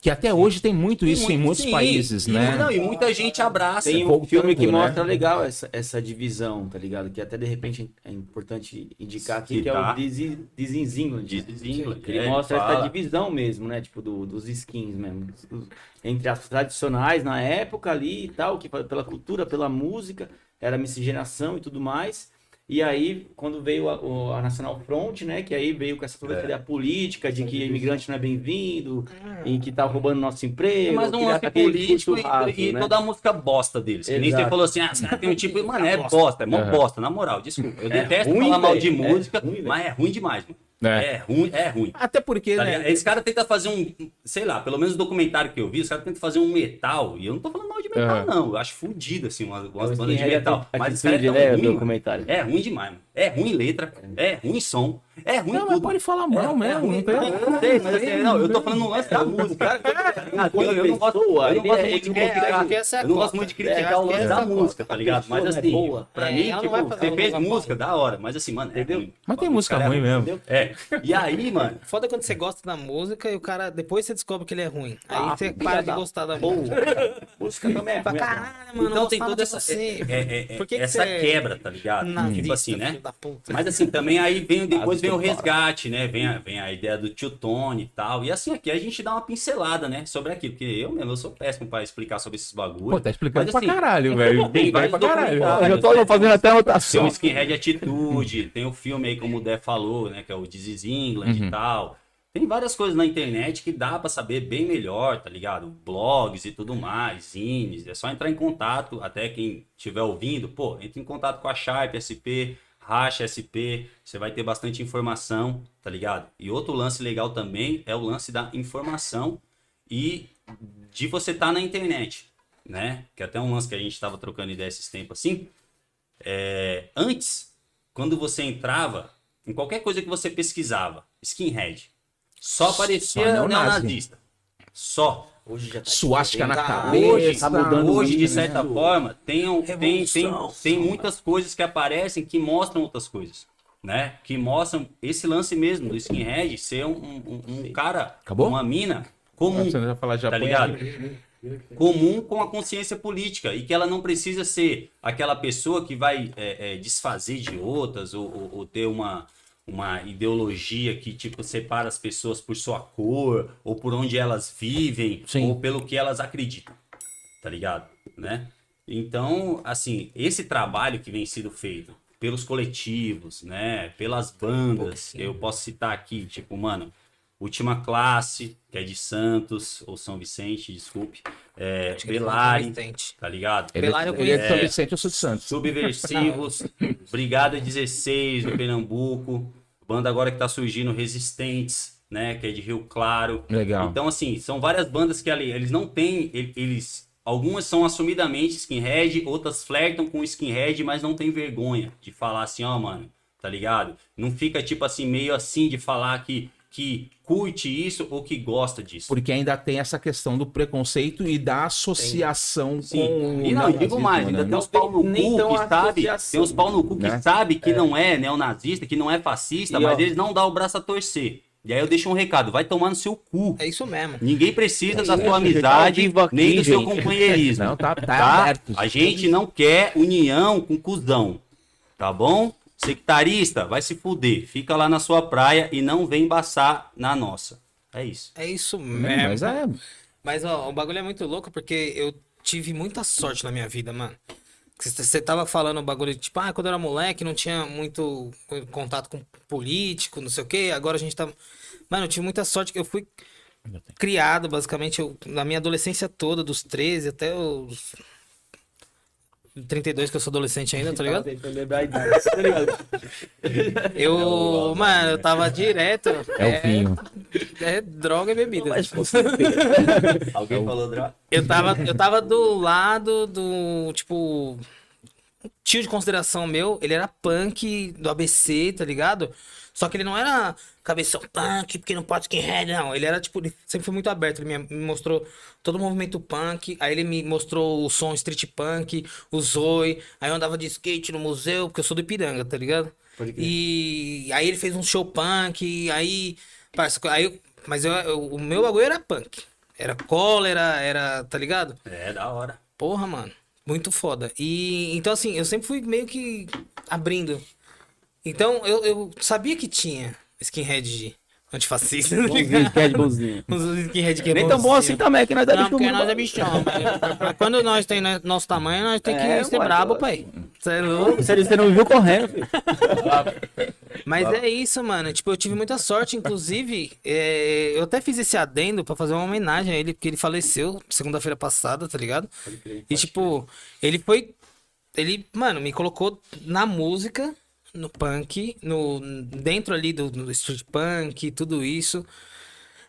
Que até hoje tem muito isso E em muito- muitos sim. países, E, né? não, e muita gente abraça. Tem um filme que né? mostra legal essa, essa divisão, tá ligado? Que até de repente é importante indicar aqui, que é Citar. o Dizzy Dizzy England. Que ele é, mostra fala. essa divisão mesmo, né? Tipo, do- dos skins mesmo. Entre as tradicionais na época ali e tal, que pela cultura, pela música, era miscigenação e tudo mais. E aí, quando veio a, a Nacional Front, né? Que aí veio com essa toda É. ideia política de que imigrante não é bem-vindo, e que tá roubando nosso emprego. Mas um que lance aquele político e, raso, e né? toda a música bosta deles. Que nem você falou assim, ah, os caras tem um tipo. <laughs> Mano, é bosta, é mó bosta, na moral, desculpa. Eu É detesto ruim, falar mal de é música, ruim, velho. mas é ruim demais, mano. É. É ruim, é ruim. Até porque, Tá né? ligado? Esse cara tenta fazer um, sei lá, pelo menos o documentário que eu vi, os caras tentam fazer um metal, e eu não tô falando mal de metal, Aham. não. Eu acho fudido, assim, umas, umas É bandas de metal. Mas os atitude, caras né, tão o ruim. É ruim demais, mano. É ruim letra, é ruim som, é ruim Não, mas tudo. pode falar mal É, mesmo. é não não, sei, mas assim, não, eu tô falando no lance da música. Eu, eu não gosto, pessoa, eu não ele gosto muito de é- criticar. Eu não gosto muito de criticar o lance da música, tá ligado? Mas é assim, boa. pra É, mim, tipo, você fez música da hora, mas assim, mano, é ruim. Mas tem música ruim mesmo. É. E aí, mano, Foda quando você gosta da música e o cara. Depois você descobre que ele é ruim. Aí Ah, você para de gostar da música. Música também é ruim. caralho, mano. então tem toda essa, Por que essa quebra, tá ligado? Tipo assim, né? Da puta. Mas assim, também aí vem, depois vem o resgate, né? Vem a, vem a ideia do tio Tony e tal. E assim, aqui a gente dá uma pincelada, né? Sobre aquilo. Porque eu mesmo, eu sou péssimo pra explicar sobre esses bagulhos. Pô, tá explicando Mas, pra assim, caralho, <laughs> velho. tem vários pra caralho. Eu já tô fazendo até Tem anotação. o Skinhead Atitude, tem o filme aí, como o Dé falou, né? Que é o This is England Uhum. e tal. Tem várias coisas na internet que dá pra saber bem melhor, tá ligado? Blogs e tudo mais, zines. É só entrar em contato, até quem estiver ouvindo, pô, entre em contato com a Sharp SP, Racha SP, você vai ter bastante informação, tá ligado? E outro lance legal também é o lance da informação e de você estar na internet, né? Que é até um lance que a gente tava trocando ideia esses tempos assim. É, antes, quando você entrava, em qualquer coisa que você pesquisava, skinhead, só aparecia Só neonazi. neonazista. Só. Hoje já tá Suástica na cabeça. Hoje, tá mudando hoje de né? certa forma, tem, tem, tem, tem muitas coisas que aparecem que mostram outras coisas. Né? Que mostram esse lance mesmo do skinhead ser um, um, um cara, Acabou? uma mina comum Você não vai falar tá ligado? Comum com a consciência política e que ela não precisa ser aquela pessoa que vai é, é, desfazer de outras ou, ou- ou ter uma, uma ideologia que tipo separa as pessoas por sua cor ou por onde elas vivem Sim. ou pelo que elas acreditam, tá ligado? Né? Então, assim, esse trabalho que vem sendo feito pelos coletivos, né? Pelas bandas. Eu posso citar aqui, tipo, mano, Última Classe, que é de Santos, ou São Vicente, desculpe. É, Belari, tá ligado? Ele, Belário eu é de São conheço. Vicente, eu sou de Santos. Subversivos, <laughs> Brigada 16 do Pernambuco, banda agora que tá surgindo, Resistentes, né, que é de Rio Claro. Legal. Então, assim, são várias bandas que ali, eles não têm, ele- eles, algumas são assumidamente skinhead, outras flertam com skinhead, mas não tem vergonha de falar assim, ó, mano, tá ligado? Não fica, tipo assim, meio assim de falar que, que curte isso ou que gosta disso. Porque ainda tem essa questão do preconceito e da associação Sim. com. E não, e digo mais, né? ainda tem Não uns pau no cu que sabe, tem uns pau no cu que sabe que não é neonazista, que não é fascista, E, mas ó, eles não dão o braço a torcer. E aí eu deixo um recado, vai tomar no seu cu. É isso mesmo. Ninguém precisa da Isso, sua tá amizade, vivo aqui, nem do seu gente. companheirismo. Não, tá, tá, tá? aberto. A gente não quer união com cuzão, tá bom? Sectarista, vai se fuder. Fica lá na sua praia e não vem embaçar na nossa. É isso. É isso É, mesmo. mas é. Mas ó, o bagulho é muito louco porque eu tive muita sorte na minha vida, mano. Você tava falando o bagulho de tipo, ah, quando eu era moleque não tinha muito contato com político, não sei o quê. Agora a gente tá. Mano, eu tive muita sorte que eu fui criado, basicamente, eu, na minha adolescência toda, dos 13 até os 32, que eu sou adolescente ainda, tá <laughs> ligado? Tentando lembrar a idade, tá ligado? <laughs> Eu, mano, eu tava direto. É o vinho. É droga e bebida. Mas você <laughs> Alguém falou droga? Eu tava, eu tava do lado do, tipo, um tio de consideração meu, ele era punk do ABC, tá ligado? Só que ele não era cabeção punk, porque não pode skinhead, não. Ele era, tipo, ele sempre foi muito aberto. Ele me, mostrou todo o movimento punk, aí ele me mostrou o som street punk, o Zoe, aí eu andava de skate no museu, porque eu sou do Ipiranga, tá ligado? E aí ele fez um show punk, aí. aí eu- mas eu, eu- o meu bagulho era punk. Era cólera, era. tá ligado? É, da hora. Porra, mano. Muito foda. E então, assim, eu sempre fui meio que abrindo. Então, eu, eu sabia que tinha skinhead antifascista. tá ligado? quer de bonzinho. Uns skinhead que é Nem tão bom assim também, que nós é Não, bicho porque nós é bichão. <laughs> mas Quando nós tem nosso tamanho, nós tem que É, ser brabo, pai. Cê é louco? Você você não me viu correndo, filho. <laughs> Mas é isso, mano. Tipo, eu tive muita sorte, inclusive. é, eu até fiz esse adendo pra fazer uma homenagem a ele, porque ele faleceu segunda-feira passada, tá ligado? E, tipo, ele foi. Ele, mano, me colocou na música, no punk, no, dentro ali do, do street punk, tudo isso.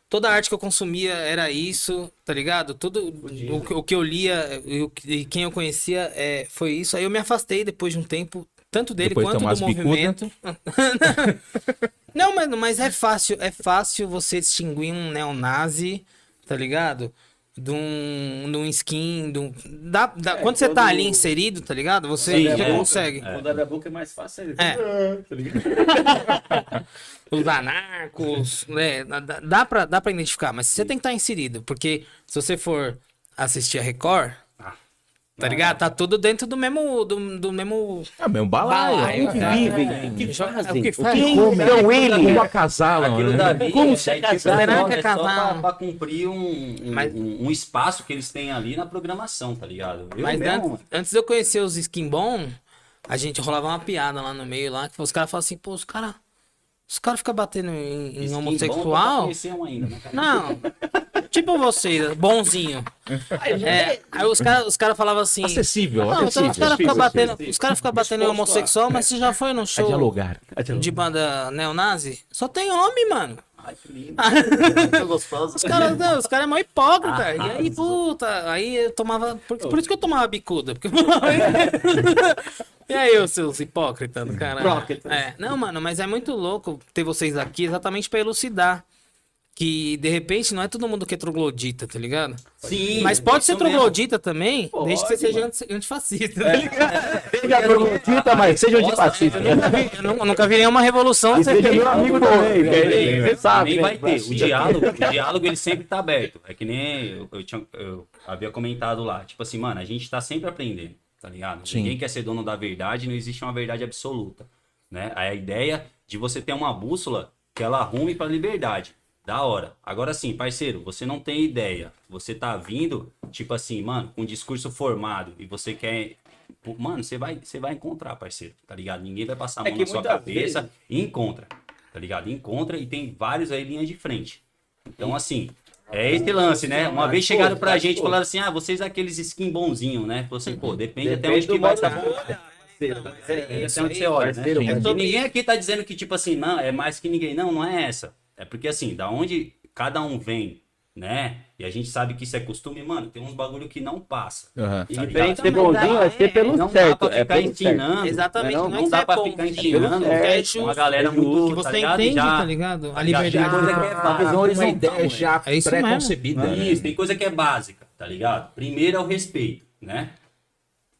Toda a arte que eu consumia era isso, tá ligado? Tudo o, que- o que eu lia e o que- e quem eu conhecia é, foi isso. Aí eu me afastei depois de um tempo, tanto dele Depois de quanto do bicudas. movimento. <laughs> Não, mas, mas é fácil, é fácil você distinguir um neonazi, tá ligado? De um, de um skin, de um... dá- dá- quando você tá ali inserido, tá ligado? Você Sim, já é. consegue. Quando abre a boca é mais fácil. É. <laughs> Tá ligado? <laughs> Os anarcos, né? Dá, dá, pra, dá pra identificar, mas você tem que estar inserido, porque se você for assistir a Record, tá ligado? Tá tudo dentro do mesmo, do, do mesmo É mesmo balaio. balaio. O que vivem, É, o que é, fazem, o que o que fazem. Então ele- como acasalam, Aquilo né? dali Como é, é, tipo, casar? é Será é é pra, pra cumprir um, um, Mas- um- espaço que eles têm ali na programação, tá ligado? Eu Mas mesmo, antes, antes de eu conhecer os skin bom, a gente rolava uma piada lá no meio lá, que os caras falavam assim, pô, os caras. Os caras ficam batendo em, em bom, homossexual. um ainda, né, cara? Não. <laughs> Tipo você, bonzinho. É, aí os caras os cara falavam assim. Acessível, Não, então acessível. os caras ficam batendo, os cara ficam batendo em homossexual, mas você já foi no É show dialogar. de banda neonazi? Só tem homem, mano. Ai, que lindo. <laughs> Os caras não, os cara é mó hipócrita. e aí, puta, aí eu tomava. Por, por isso que eu tomava bicuda. Porque... <laughs> e aí, os seus hipócritas do caralho? É, não, mano, mas é muito louco ter vocês aqui exatamente pra elucidar. Que de repente não é todo mundo que é troglodita, tá ligado? Sim, Mas pode ser isso mesmo. troglodita também, Pode, desde que você seja mano. anti- antifascista. tá ligado? Seja troglodita, mas seja antifascista. Eu nunca vi, eu nu- eu nunca vi nenhuma revolução. E seja meu amigo também. Também, Você sabe, né? vai ter. O diálogo, o diálogo ele sempre tá aberto. É que nem eu, eu tinha- eu havia comentado lá. Tipo assim, mano, a gente tá sempre aprendendo, tá ligado? Sim. Ninguém quer ser dono da verdade, não existe uma verdade absoluta. Né? Aí A ideia de você ter uma bússola que ela arrume pra liberdade. Da hora. Agora sim, parceiro, você não tem ideia. Você tá vindo, tipo assim, mano, com um discurso formado e você quer mano, você vai, você vai encontrar, parceiro, tá ligado? Ninguém vai passar a É mão que na sua cabeça vezes- e encontra, tá ligado? Encontra e tem vários aí linhas de frente. Então, assim, é esse lance, né? Uma vez chegaram pra gente e falaram assim, ah, vocês aqueles skin bonzinho, né? Assim, pô, depende, até Depende onde que vai olhar, parceiro. é, até onde aí, você olha, né? parceiro, E parceiro. ninguém aqui tá dizendo que, tipo assim, não, é mais que ninguém. Não, não é essa. É porque, assim, da onde cada um vem, né? E a gente sabe que isso é costume, mano, tem uns bagulho que não passa. Aham. E Tá diferente de ser bonzinho é ser pelo não dá certo. pra É ficar certo. ensinando. Exatamente, Não, não não é dá é pra bom, ficar é ensinando justo, é uma justo. galera É muito, Que tá você ligado? entende, Já- tá ligado? A tá liberdade. Tem coisa que é Ah, Uma básica, uma então, ideia já É isso pré-concebida. né? Isso, tem coisa que é básica, tá ligado? Primeiro é o respeito, né?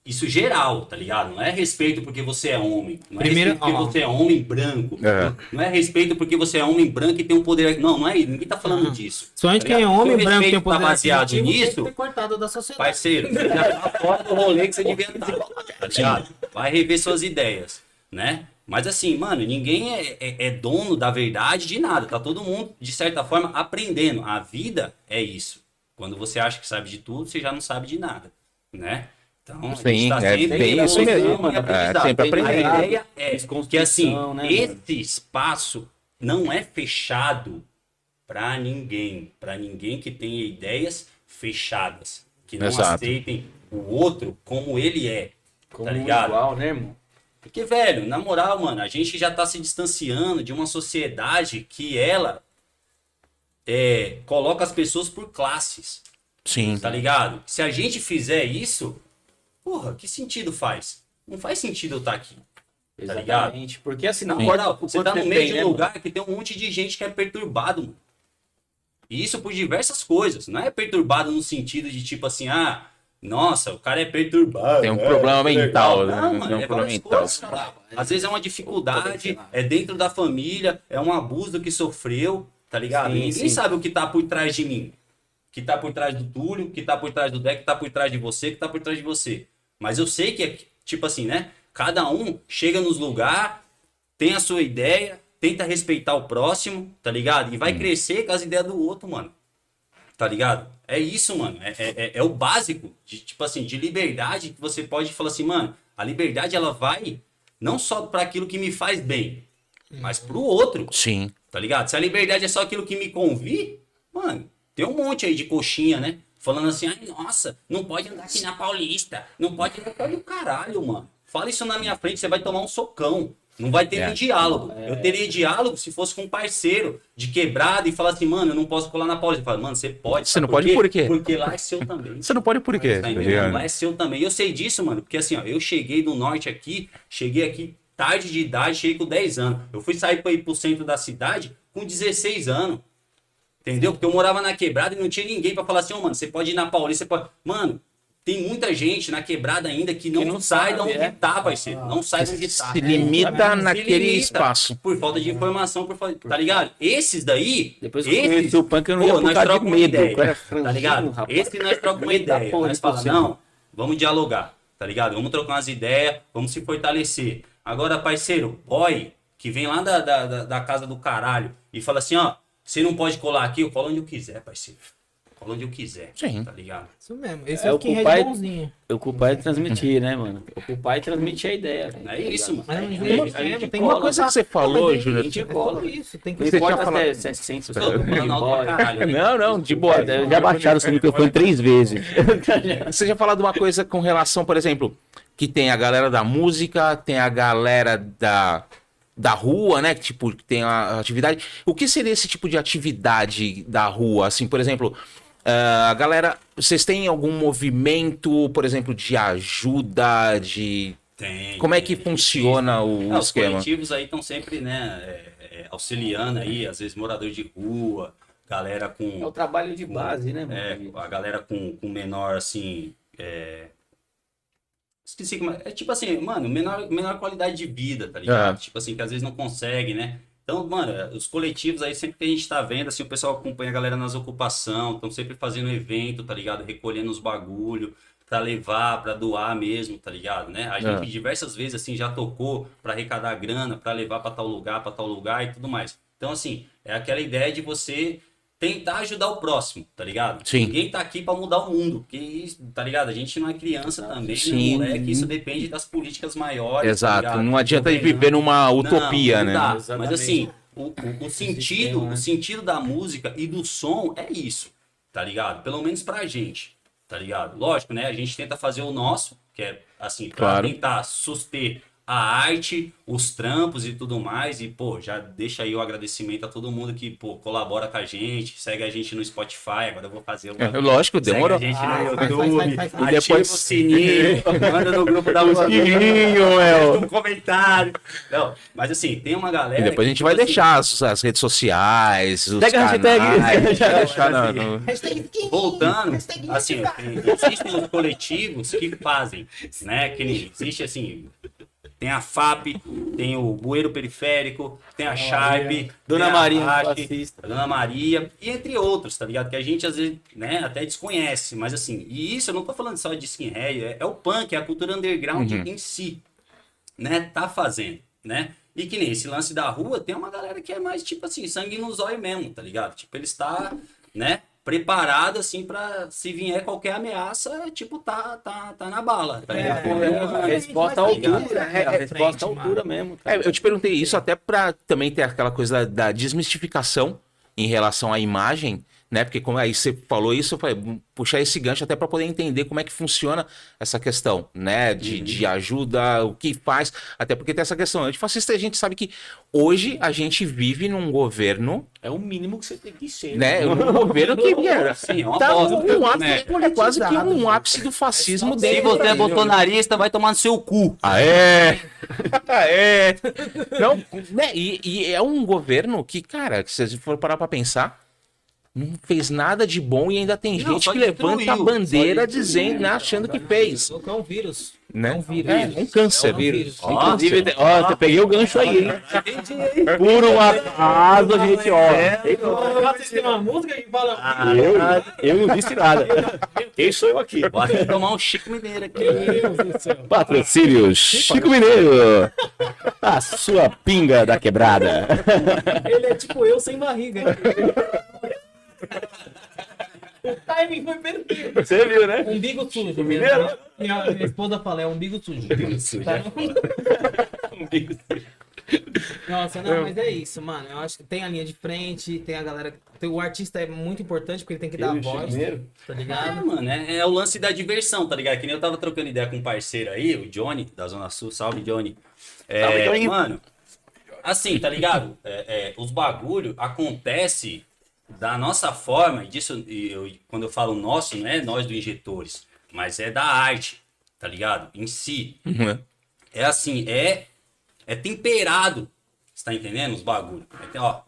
Isso geral, tá ligado? Não é respeito porque você é homem. Não é Primeiro, respeito porque você é homem branco. É. Não é respeito porque você é homem branco e tem um poder. Não, não é isso. Ninguém tá falando disso. Somente tá quem é homem Se o branco tem respeito poder tá baseado aquisitivo, tem que nisso, ser cortado da sociedade. parceiro, você já tá fora do rolê que você devia estar. Tá ligado? Vai rever suas ideias, né? Mas assim, mano, ninguém é, é- é dono da verdade de nada. Tá todo mundo, de certa forma, aprendendo. A vida é isso. Quando você acha que sabe de tudo, você já não sabe de nada, né? Então, a gente Sim, tá é sempre bem em isso mesmo, mano. É, sempre aprendendo. A ideia é que, assim, né, mano? esse espaço não é fechado pra ninguém. Pra ninguém que tenha ideias fechadas. Que não Exato. aceitem o outro como ele é. Como tá ligado? igual, né, irmão? Porque, velho, na moral, mano, a gente já tá se distanciando de uma sociedade que ela é, coloca as pessoas por classes, Sim. tá ligado? Se a gente fizer isso, porra, que sentido faz? Não faz sentido eu estar aqui. Tá ligado? Exatamente. Porque assim, Na não moral, você tá no meio tem, de né, um mano? lugar que tem um monte de gente que é perturbado, mano. E isso por diversas coisas. Não é perturbado no sentido de tipo assim, ah, nossa, o cara é perturbado. Tem um é, problema é mental, né? Não, Tem mano, um é problema várias mental. coisas, cara. Às vezes é uma dificuldade, é dentro da família, é um abuso que sofreu, tá ligado? Sim, Ninguém sim. sabe o que tá por trás de mim. Que tá por trás do Túlio, que tá por trás do Deck, que tá por trás de você, que tá por trás de você. Mas eu sei que é tipo assim, né? Cada um chega nos lugares, tem a sua ideia, tenta respeitar o próximo, tá ligado? E vai crescer com as ideias do outro, mano. Tá ligado? É isso, mano. É, é, é- é o básico, de, tipo assim, de liberdade que você pode falar assim, mano, a liberdade ela vai não só para aquilo que me faz bem, mas pro outro, Sim. tá ligado? Se a liberdade é só aquilo que me convir, mano, tem um monte aí de coxinha, né? Falando assim, ai, nossa, não pode andar aqui na Paulista, não pode andar Olha o caralho, mano. Fala isso na minha frente, você vai tomar um socão. Não vai ter É. diálogo. Eu teria diálogo se fosse com um parceiro de quebrada e falar assim, mano, eu não posso colar na Paulista. Fala, mano, você pode. Você não pode por quê? Porque lá é seu também. Você não pode por quê? Tá tá? Lá é seu também. Eu sei disso, mano, porque assim, ó, eu cheguei do norte aqui, cheguei aqui tarde de idade, cheguei com 10 anos. Eu fui sair para ir pro centro da cidade com 16 anos. Entendeu? Porque eu morava na quebrada e não tinha ninguém pra falar assim, ô, mano, você pode ir na Paulista, você pode. Mano, tem muita gente na quebrada ainda que não, não sai de sabe, onde é. tá, parceiro. Não sai de onde tá. Se limita naquele limita espaço. Por falta de informação, por falta... tá ligado? Esses daí. Depois que eu esses, conheci o punk, eu não ia Pô, nós de trocamos medo. ideia, cara Tá ligado? rapaz. Esse nós trocamos uma ideia. porra Nós de falamos, não, vamos dialogar, tá ligado? Vamos trocar umas ideias, vamos se fortalecer. Agora, parceiro, boy, que vem lá da, da- da casa do caralho e fala assim, ó, você não pode colar aqui, eu colo onde eu quiser, parceiro. Colo onde eu quiser, Sim. tá ligado? Isso mesmo. Esse É, é, o o skinhead pai- bonzinho. Ocupar é transmitir, né, mano? Ocupar é transmitir a ideia. É isso, mano. Mas não É a gente tempo, tem Uma uma coisa que você falou, Júnior. é- É tudo isso. Tem que Você tinha se falado- é 700 Eu tô falando alto pra caralho, né? Não, não, de boa. Já baixaram seu microfone três vezes. <laughs> Você já falado uma coisa com relação, por exemplo, que tem a galera da música, tem a galera da, da rua, né? Que tipo, que tem a atividade. O que seria esse tipo de atividade da rua? Assim, por exemplo, ah, a galera. Vocês têm algum movimento, por exemplo, de ajuda, de. Tem. Como é que tem. funciona o É, os esquema? coletivos aí estão sempre, né, é, é, auxiliando aí, às vezes morador de rua, galera com... É o trabalho de base, né, É, mano? a galera com, com menor, assim. É... Esqueci como é. É tipo assim, mano, menor, menor qualidade de vida, tá ligado? É. Tipo assim, que às vezes não consegue, né? Então, mano, os coletivos aí, sempre que a gente tá vendo, assim, o pessoal acompanha a galera nas ocupações, estão sempre fazendo evento, tá ligado? Recolhendo os bagulho pra levar, pra doar mesmo, tá ligado, né? A gente É. diversas vezes, assim, já tocou pra arrecadar grana, pra levar pra tal lugar, pra tal lugar e tudo mais. Então, assim, é aquela ideia de você tentar ajudar o próximo, tá ligado? Sim. Ninguém tá aqui pra mudar o mundo, porque, tá ligado? A gente não é criança também, Sim. não moleque, isso depende das políticas maiores, tá Exato. ligado? não adianta viver numa utopia, Não, né? não dá. Mas assim, o, o- o sentido, sistema, né? o sentido da música e do som é isso, tá ligado? Pelo menos pra gente, tá ligado? Lógico, né? A gente tenta fazer o nosso, que é assim, pra Claro. tentar suster a arte, os trampos e tudo mais. E, pô, já deixa aí o agradecimento a todo mundo que, pô, colabora com a gente, segue a gente no Spotify. Agora eu vou fazer uma. É, lógico, Segue demorou. a gente Ah, no YouTube, faz, faz, faz. E depois- ativa o sininho, <laughs> manda no grupo da música. Um comentário. Não, mas assim, tem uma galera. E depois a gente que, vai tipo assim, deixar as, as redes sociais, os Pega a hashtag. Já <laughs> deixar Voltando, hashtag assim, existem os coletivos que fazem, né? Que nem- existe assim. Tem a FAP, tem o Bueiro Periférico, tem a Sharpe, Dona tem a Maria, Dona Maria, e entre outros, tá ligado? Que a gente às vezes, né, até desconhece, mas assim, e isso eu não tô falando só de skinhead, é, é o punk, é a cultura underground Uhum. em si, né? Tá fazendo, né? E que nem esse lance da rua, tem uma galera que é mais tipo assim, sangue no zóio mesmo, tá ligado? Tipo, ele está, né? Preparado assim pra se vier qualquer ameaça, tipo, tá, tá, tá na bala. É, Porra, é, Resposta à altura. É, é, resposta à altura mesmo. É, eu te perguntei isso até pra também ter aquela coisa da, da desmistificação em relação à imagem, né? Porque como aí você falou isso, eu falei, "Vou puxar esse gancho até pra poder entender como é que funciona essa questão, né? De, de ajuda, o que faz, até porque tem essa questão. Antifascista, a gente sabe que hoje a gente vive num governo, É o mínimo que você tem que ser. né? Um governo que <laughs> Sim, é <laughs> tá bosta, um ápice, né? é quase que um Politizado, ápice do fascismo Se dentro do você é bolsonarista, vai tomar no seu cu. Ah, é? Ah, é? Não, né? E, e é um governo que, cara, se você for parar pra pensar, não fez nada de bom e ainda tem Não, gente que levanta a bandeira dizendo, né, achando que fez, É um vírus. né? É um vírus. É, um câncer. É um vírus. Ó, Inclusive, ó, você peguei o gancho aí, hein? Por um acaso, a gente, ó. Uma música que fala. Eu, eu não disse nada. Quem sou eu aqui? Vou até tomar um Chico Mineiro aqui. Patrocínios Chico Mineiro. A sua pinga da quebrada. Ele é tipo eu sem barriga. <laughs> O timing foi perfeito. Você viu, né? Umbigo sujo. Minha, minha, minha esposa fala, é umbigo sujo. Tá? <laughs> Nossa, não, mas é isso, mano. Eu acho que tem a linha de frente, tem a galera. O artista é muito importante porque ele tem que dar voz, tá Ah, ligado? mano, é, é o lance da diversão, tá ligado? Que nem eu tava trocando ideia com um parceiro aí, o Johnny, da Zona Sul. Salve, Johnny. É, Salve, Johnny. Mano, assim, tá ligado? É, é, os bagulho acontece da nossa forma, e disso, eu- quando eu falo nosso, não é nós do Injetores, mas é da arte, tá ligado? Em si. Uhum. É assim, é, é temperado. Você tá entendendo os bagulho? É, ó,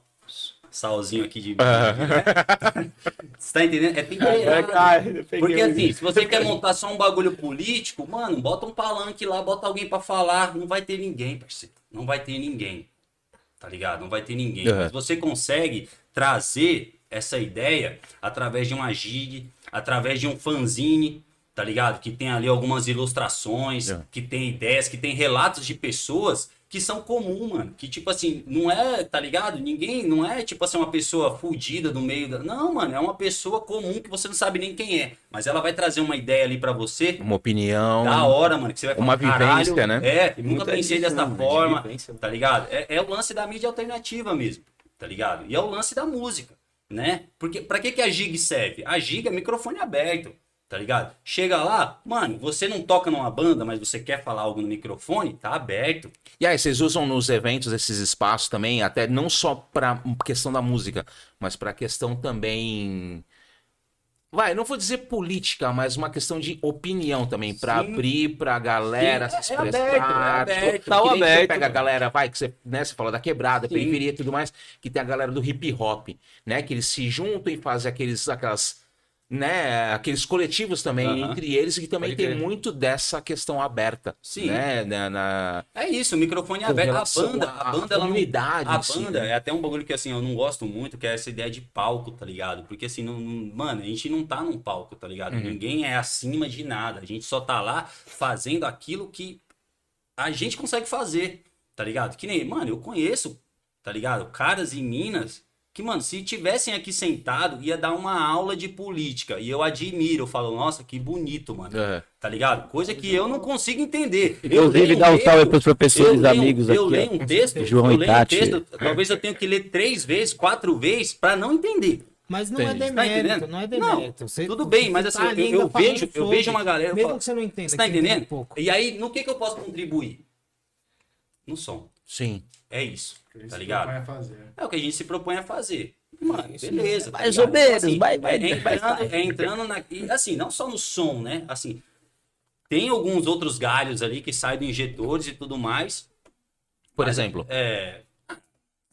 salzinho aqui de. <laughs> Você tá entendendo? É temperado. Porque assim, se você quer montar só um bagulho político, mano, bota um palanque lá, bota alguém pra falar. Não vai ter ninguém, parceiro. Não vai ter ninguém. Tá ligado? Não vai ter ninguém. Uhum. Mas você consegue trazer essa ideia através de uma gig, através de um fanzine, tá ligado? Que tem ali algumas ilustrações, É. que tem ideias, que tem relatos de pessoas que são comum, mano. Que, tipo assim, não é, tá ligado? Ninguém, não é, tipo assim, uma pessoa fudida no meio da. Não, mano, é uma pessoa comum que você não sabe nem quem é. Mas ela vai trazer uma ideia ali pra você. Uma opinião. Da hora, mano, que você vai Uma falar, "Caralho, vivência, né?" É, nunca Muita pensei dessa de forma, vivência, né? tá ligado? É, é o lance da mídia alternativa mesmo, tá ligado? E é o lance da música, né? Porque pra que, que a gig serve? A gig é microfone aberto, tá ligado? Chega lá, mano, você não toca numa banda, mas você quer falar algo no microfone, tá aberto. E aí, vocês usam nos eventos esses espaços também, até não só pra questão da música, mas pra questão também. Vai, não vou dizer política, mas uma questão de opinião também, Sim. abrir pra galera Sim, se é expressar. aberto, é aberto, tipo, tá que nem você aberto, pega a galera, vai, que você, né, você fala da quebrada, Sim. periferia e tudo mais, que tem a galera do hip hop, né, que eles se juntam e fazem aqueles, aquelas, né, aqueles coletivos também entre eles, que também tem muito dessa questão aberta, Sim. né, na- na, É isso, o microfone Com aberto. A banda, à- a banda, não, a si, banda né? é até um bagulho que assim eu não gosto muito, que é essa ideia de palco, tá ligado? Porque assim, não, não- mano, a gente não tá num palco, tá ligado? Uhum. Ninguém é acima de nada. A gente só tá lá fazendo aquilo que a gente consegue fazer, tá ligado? Que nem, mano, eu conheço, tá ligado? Caras em Minas que, mano, se tivessem aqui sentado, ia dar uma aula de política. E eu admiro, eu falo, nossa, que bonito, mano. É. Tá ligado? Coisa que eu não consigo entender. Inclusive, leio dá um salve pros professores eu leio- amigos Eu aqui, leio ó. um texto, João eu e leio um texto, talvez eu tenha que ler três vezes, quatro vezes, pra não entender. Mas não é Entendi. Tá demérito, entendendo? não é demérito. Você- Tudo bem, mas assim, tá eu, eu vejo, eu vejo uma galera. eu Mesmo falo, que você não entenda. Você tá entendendo? pouco. E aí, no que, que eu posso contribuir? No som. Sim. É isso. Ele Tá ligado? propõe a fazer. É o que a gente se propõe a fazer. Mano, beleza. tá Mais ligado? ou menos, Assim, vai- vai- é, vai entrando, é entrando na. E assim, não só no som, né? Assim, tem alguns outros galhos ali que saem do injetores e tudo mais. Por Mas, exemplo. É.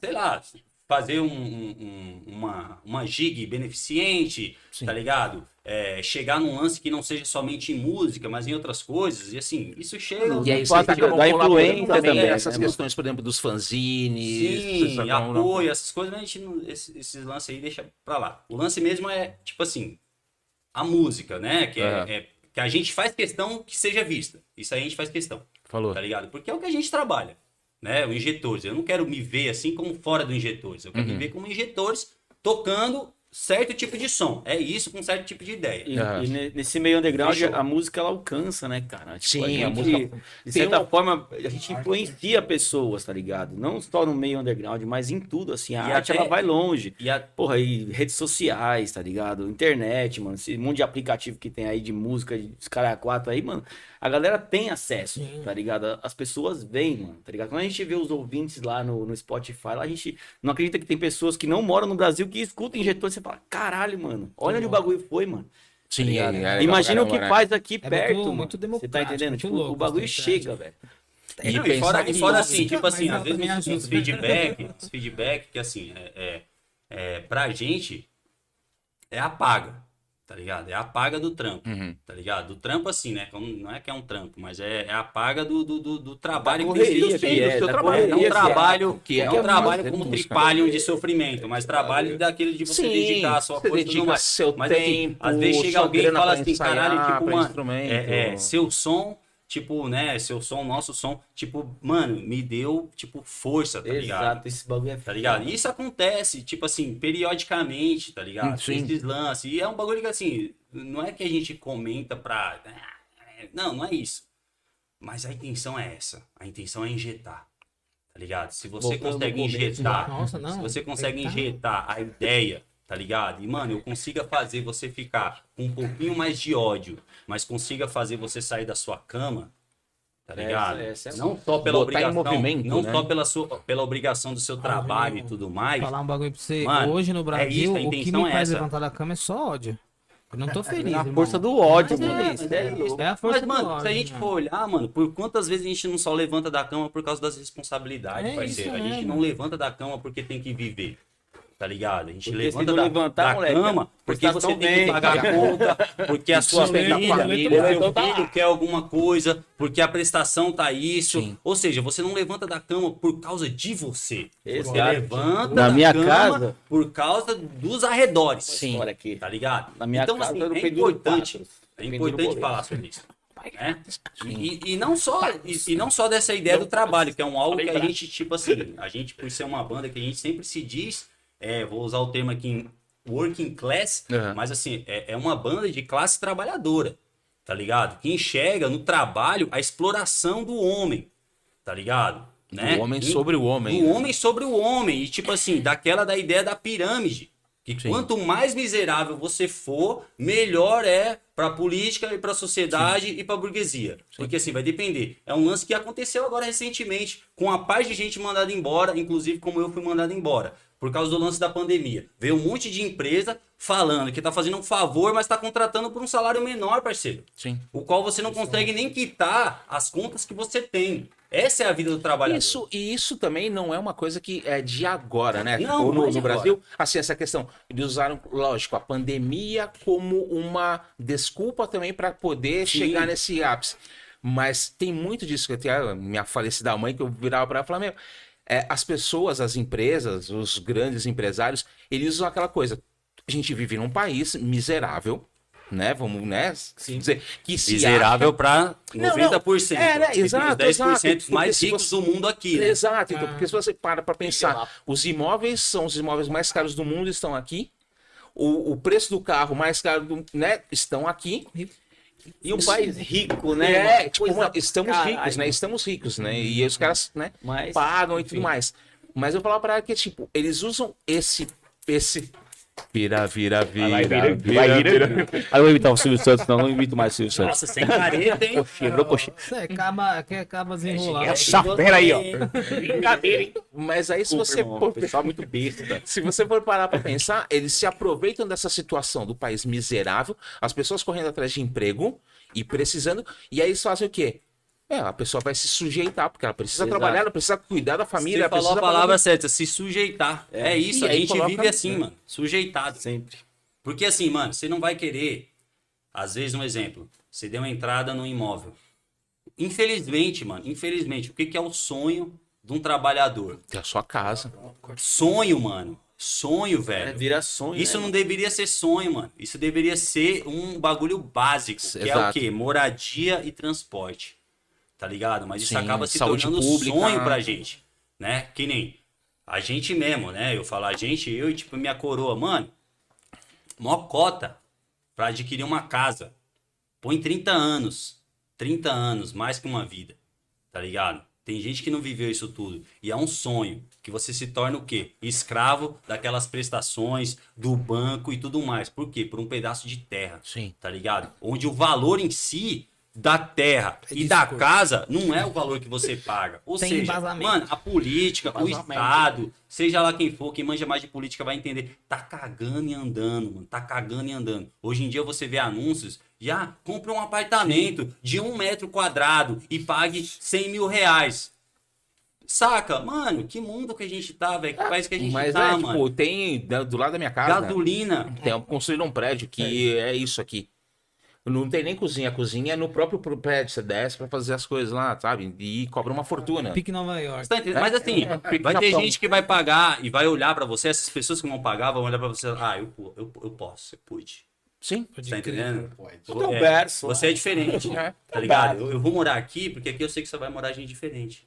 Sei lá, fazer um- um- um- uma, uma gig beneficente, Sim. tá ligado? É, chegar num lance que não seja somente em música, mas em outras coisas. E assim, isso chega. E aí Não acabam dar colaborando influência também também, essas né, questões, por exemplo, dos fanzines. Sim, apoio, essas coisas, mas a gente não, esses, esses lances aí deixa pra lá. O lance mesmo é, tipo assim, a música, né? Que, é, é- que a gente faz questão que seja vista. Isso aí a gente faz questão, Falou. tá ligado? Porque é o que a gente trabalha, né? O injetores. Eu não quero me ver assim como fora do injetores. Eu quero Uhum. me ver como injetores tocando certo tipo de som. É isso com certo tipo de ideia. E, e ne- nesse meio underground, Fechou. a música ela alcança, né, cara? Tipo, Sim, a, a gente, música- de certa uma- forma, a gente influencia pessoas, tá ligado? Não só no meio underground, mas em tudo, assim. A E arte, até- ela vai longe. E a, Porra, e redes sociais, tá ligado? Internet, mano. Esse monte de aplicativo que tem aí de música, de cara quatro aí, mano. A galera tem acesso, Sim. tá ligado? As pessoas veem, mano, tá ligado? Quando a gente vê os ouvintes lá no, no Spotify, lá a gente não acredita que tem pessoas que não moram no Brasil que escutam injetor. Você fala, caralho, mano. Olha onde o bagulho foi, mano. Sim, ligado? é legal Imagina o pra que caramba, faz aqui É perto, muito- mano. muito Você tá democrático, entendendo? Tipo, louco o bagulho essa chega, velho. E Não, e fora, e fora música, assim, tipo assim, às vezes os, feedback, os feedback que assim, é, é, é, pra gente é a paga, tá ligado? É a paga do trampo, Uhum. tá ligado? Do trampo assim, né? Não é que é um trampo, mas é, é a paga do, do, do, do trabalho Da que tem correria que é, do seu trabalho. correria é. trabalho, Que é não uma trabalho como música. tripalho de sofrimento, mas trabalho daquele de você dedicar a sua tudo dedica seu Mas assim, tempo, às vezes chega alguém e fala assim, ensaiar, caralho, tipo, mano, instrumento. é, é, seu som, tipo, né, seu som, nosso som, tipo, mano, me deu, tipo, força, tá ligado? Exato, esse bagulho é Tá ligado? E isso acontece, tipo assim, periodicamente, tá ligado? Sim. Esses lances. E é um bagulho que, assim, não é que a gente comenta pra. Não, não é isso. Mas a intenção é essa. A intenção é injetar. Tá ligado? Se você Voltando consegue injetar. Nossa, não. se você consegue injetar a ideia, tá ligado? E, mano, eu consiga fazer você ficar com um pouquinho mais de ódio, mas consiga fazer você sair da sua cama. Tá Essa- ligado? essa é não só pela obrigação, movimento, não né? só pela sua pela obrigação do seu trabalho e tudo mais, Falar um bagulho pra você. Mano, Hoje no é Brasil, isso, a o que me é faz essa. levantar da cama é só ódio. Eu não tô feliz. É a irmão. força do ódio, Mas mano. É isso, é, isso. é a força Mas, mano, do ódio. se a gente né? for olhar, mano, por quantas vezes a gente não só levanta da cama por causa das responsabilidades, É parceiro? isso A gente mesmo. não levanta da cama porque tem que viver. Tá ligado? A gente Porque levanta da, levantar, da moleque, cama porque você prestação tem que vem. pagar a conta, porque a sua família, família, o seu tá filho lá. quer alguma coisa, porque a prestação tá isso. Sim. Ou seja, você não levanta da cama por causa de você. Você Exato. levanta Na da minha cama casa- por causa dos arredores. Sim. Olha aqui. Tá ligado? Na minha então, casa, assim, eu não é importante, é importante falar sobre isso. né? E, e não só, e, e não só dessa ideia do trabalho, que é um algo que a gente, tipo assim, a gente, por ser uma banda que a gente sempre se diz, é, vou usar o termo aqui em working class, Uhum. mas assim, é, é uma banda de classe trabalhadora, tá ligado? Que enxerga no trabalho a exploração do homem, tá ligado? Né? O homem E- sobre o homem. do né? homem sobre o homem. E tipo assim, daquela da ideia da pirâmide. Que Sim. quanto mais miserável você for, melhor é pra política e pra sociedade e pra burguesia. Porque assim, vai depender. É um lance que aconteceu agora recentemente, com a paz de gente mandada embora, inclusive como eu fui mandado embora. Por causa do lance da pandemia. Veio um monte de empresa falando que tá fazendo um favor, mas tá contratando por um salário menor, parceiro Sim. o qual você não consegue nem quitar as contas que você tem. Essa é a vida do trabalhador. Isso, e isso também não é uma coisa que é de agora, né? Não, não no, é no Brasil, assim, essa questão. Eles usaram, lógico, a pandemia como uma desculpa também para poder Sim. chegar nesse ápice. Mas tem muito disso que até a minha falecida mãe, que eu virava para ela e falava, meu, é, as pessoas, as empresas, os grandes empresários, eles usam aquela coisa. A gente vive num país miserável, né? Vamos, né? Dizer que se Miserável para Não, 90%. não. É, né? Exato, Os 10% exato. mais ricos você- do mundo aqui. né? Exato, então, Ah. porque se você para para pensar, os imóveis são os imóveis mais caros do mundo, estão aqui. O, o preço do carro mais caro do, né, estão aqui. E um país rico, né? É, tipo, coisa- estamos Caralho. ricos, né? Estamos ricos, né? E os caras, né, Mas, pagam e tudo enfim. mais. Mas eu falava pra ela que, tipo, eles usam esse. esse... Vira, vira, vira. Vai, vira, vai, vira. Aí eu vou imitar o Silvio Santos, não, não imito mais o Silvio Santos. Nossa, sem careta, hein? Virou coxinha. Você acaba, que acaba desenrolando. Essa fera aí, ó. Brincadeira, hein? Mas aí, se você irmão, for pessoal é muito besta. <laughs> Se você for parar pra pensar, eles se aproveitam dessa situação do país miserável, as pessoas correndo atrás de emprego e precisando, e aí eles fazem o quê? É, a pessoa vai se sujeitar, porque ela precisa Exato. trabalhar, ela precisa cuidar da família, Você falou a palavra certa, se sujeitar. É, isso, E a gente coloca- vive assim, é. mano. Sujeitado. Sempre. Porque assim, mano, você não vai querer, às vezes, um exemplo, você deu uma entrada no imóvel. Infelizmente, mano, infelizmente, o que, que é o sonho de um trabalhador? ter a sua casa. Sonho, mano. Sonho, É, velho. vira sonho. Isso né? não deveria ser sonho, mano. Isso deveria ser um bagulho básico, que é o Exato. quê? Moradia e transporte. Tá ligado? Mas isso Sim, acaba se tornando pública. sonho pra gente, né? Que nem a gente mesmo, né? Eu falo a gente, eu e tipo minha coroa, mano. Mó cota pra adquirir uma casa. Põe 30 anos. 30 anos, mais que uma vida. Tá ligado? Tem gente que não viveu isso tudo. E é um sonho que você se torna o quê? Escravo daquelas prestações, do banco e tudo mais. Por quê? Por um pedaço de terra. Sim. Tá ligado? Onde o valor em si da terra É e da casa não é o valor que você paga. Ou Tem seja, embasamento. mano, a política, o. Estado, seja lá quem for, quem manja mais de política vai entender. Tá cagando e andando, mano. Tá cagando e andando. Hoje em dia você vê anúncios, já compre um apartamento de um metro quadrado e pague 100 mil reais. Saca? Mano, que mundo que a gente tá, velho? Que país que a gente Mas tá, é, mano? tipo, tem do lado da minha casa, Gasolina. tem construído um prédio que é. isso aqui. Não tem nem cozinha, a cozinha é no próprio prédio, você desce pra fazer as coisas lá, sabe? E cobra uma fortuna. Pique Nova York. Tá entendendo? Mas assim, <laughs> vai ter gente que vai pagar e vai olhar pra você, essas pessoas que vão pagar vão olhar pra você, ah, eu, eu, eu posso, eu pude. Sim. Você tá entendendo? Então, É, berço, você é diferente, <laughs> É. tá ligado? Eu, eu vou morar aqui porque aqui eu sei que você vai morar gente diferente.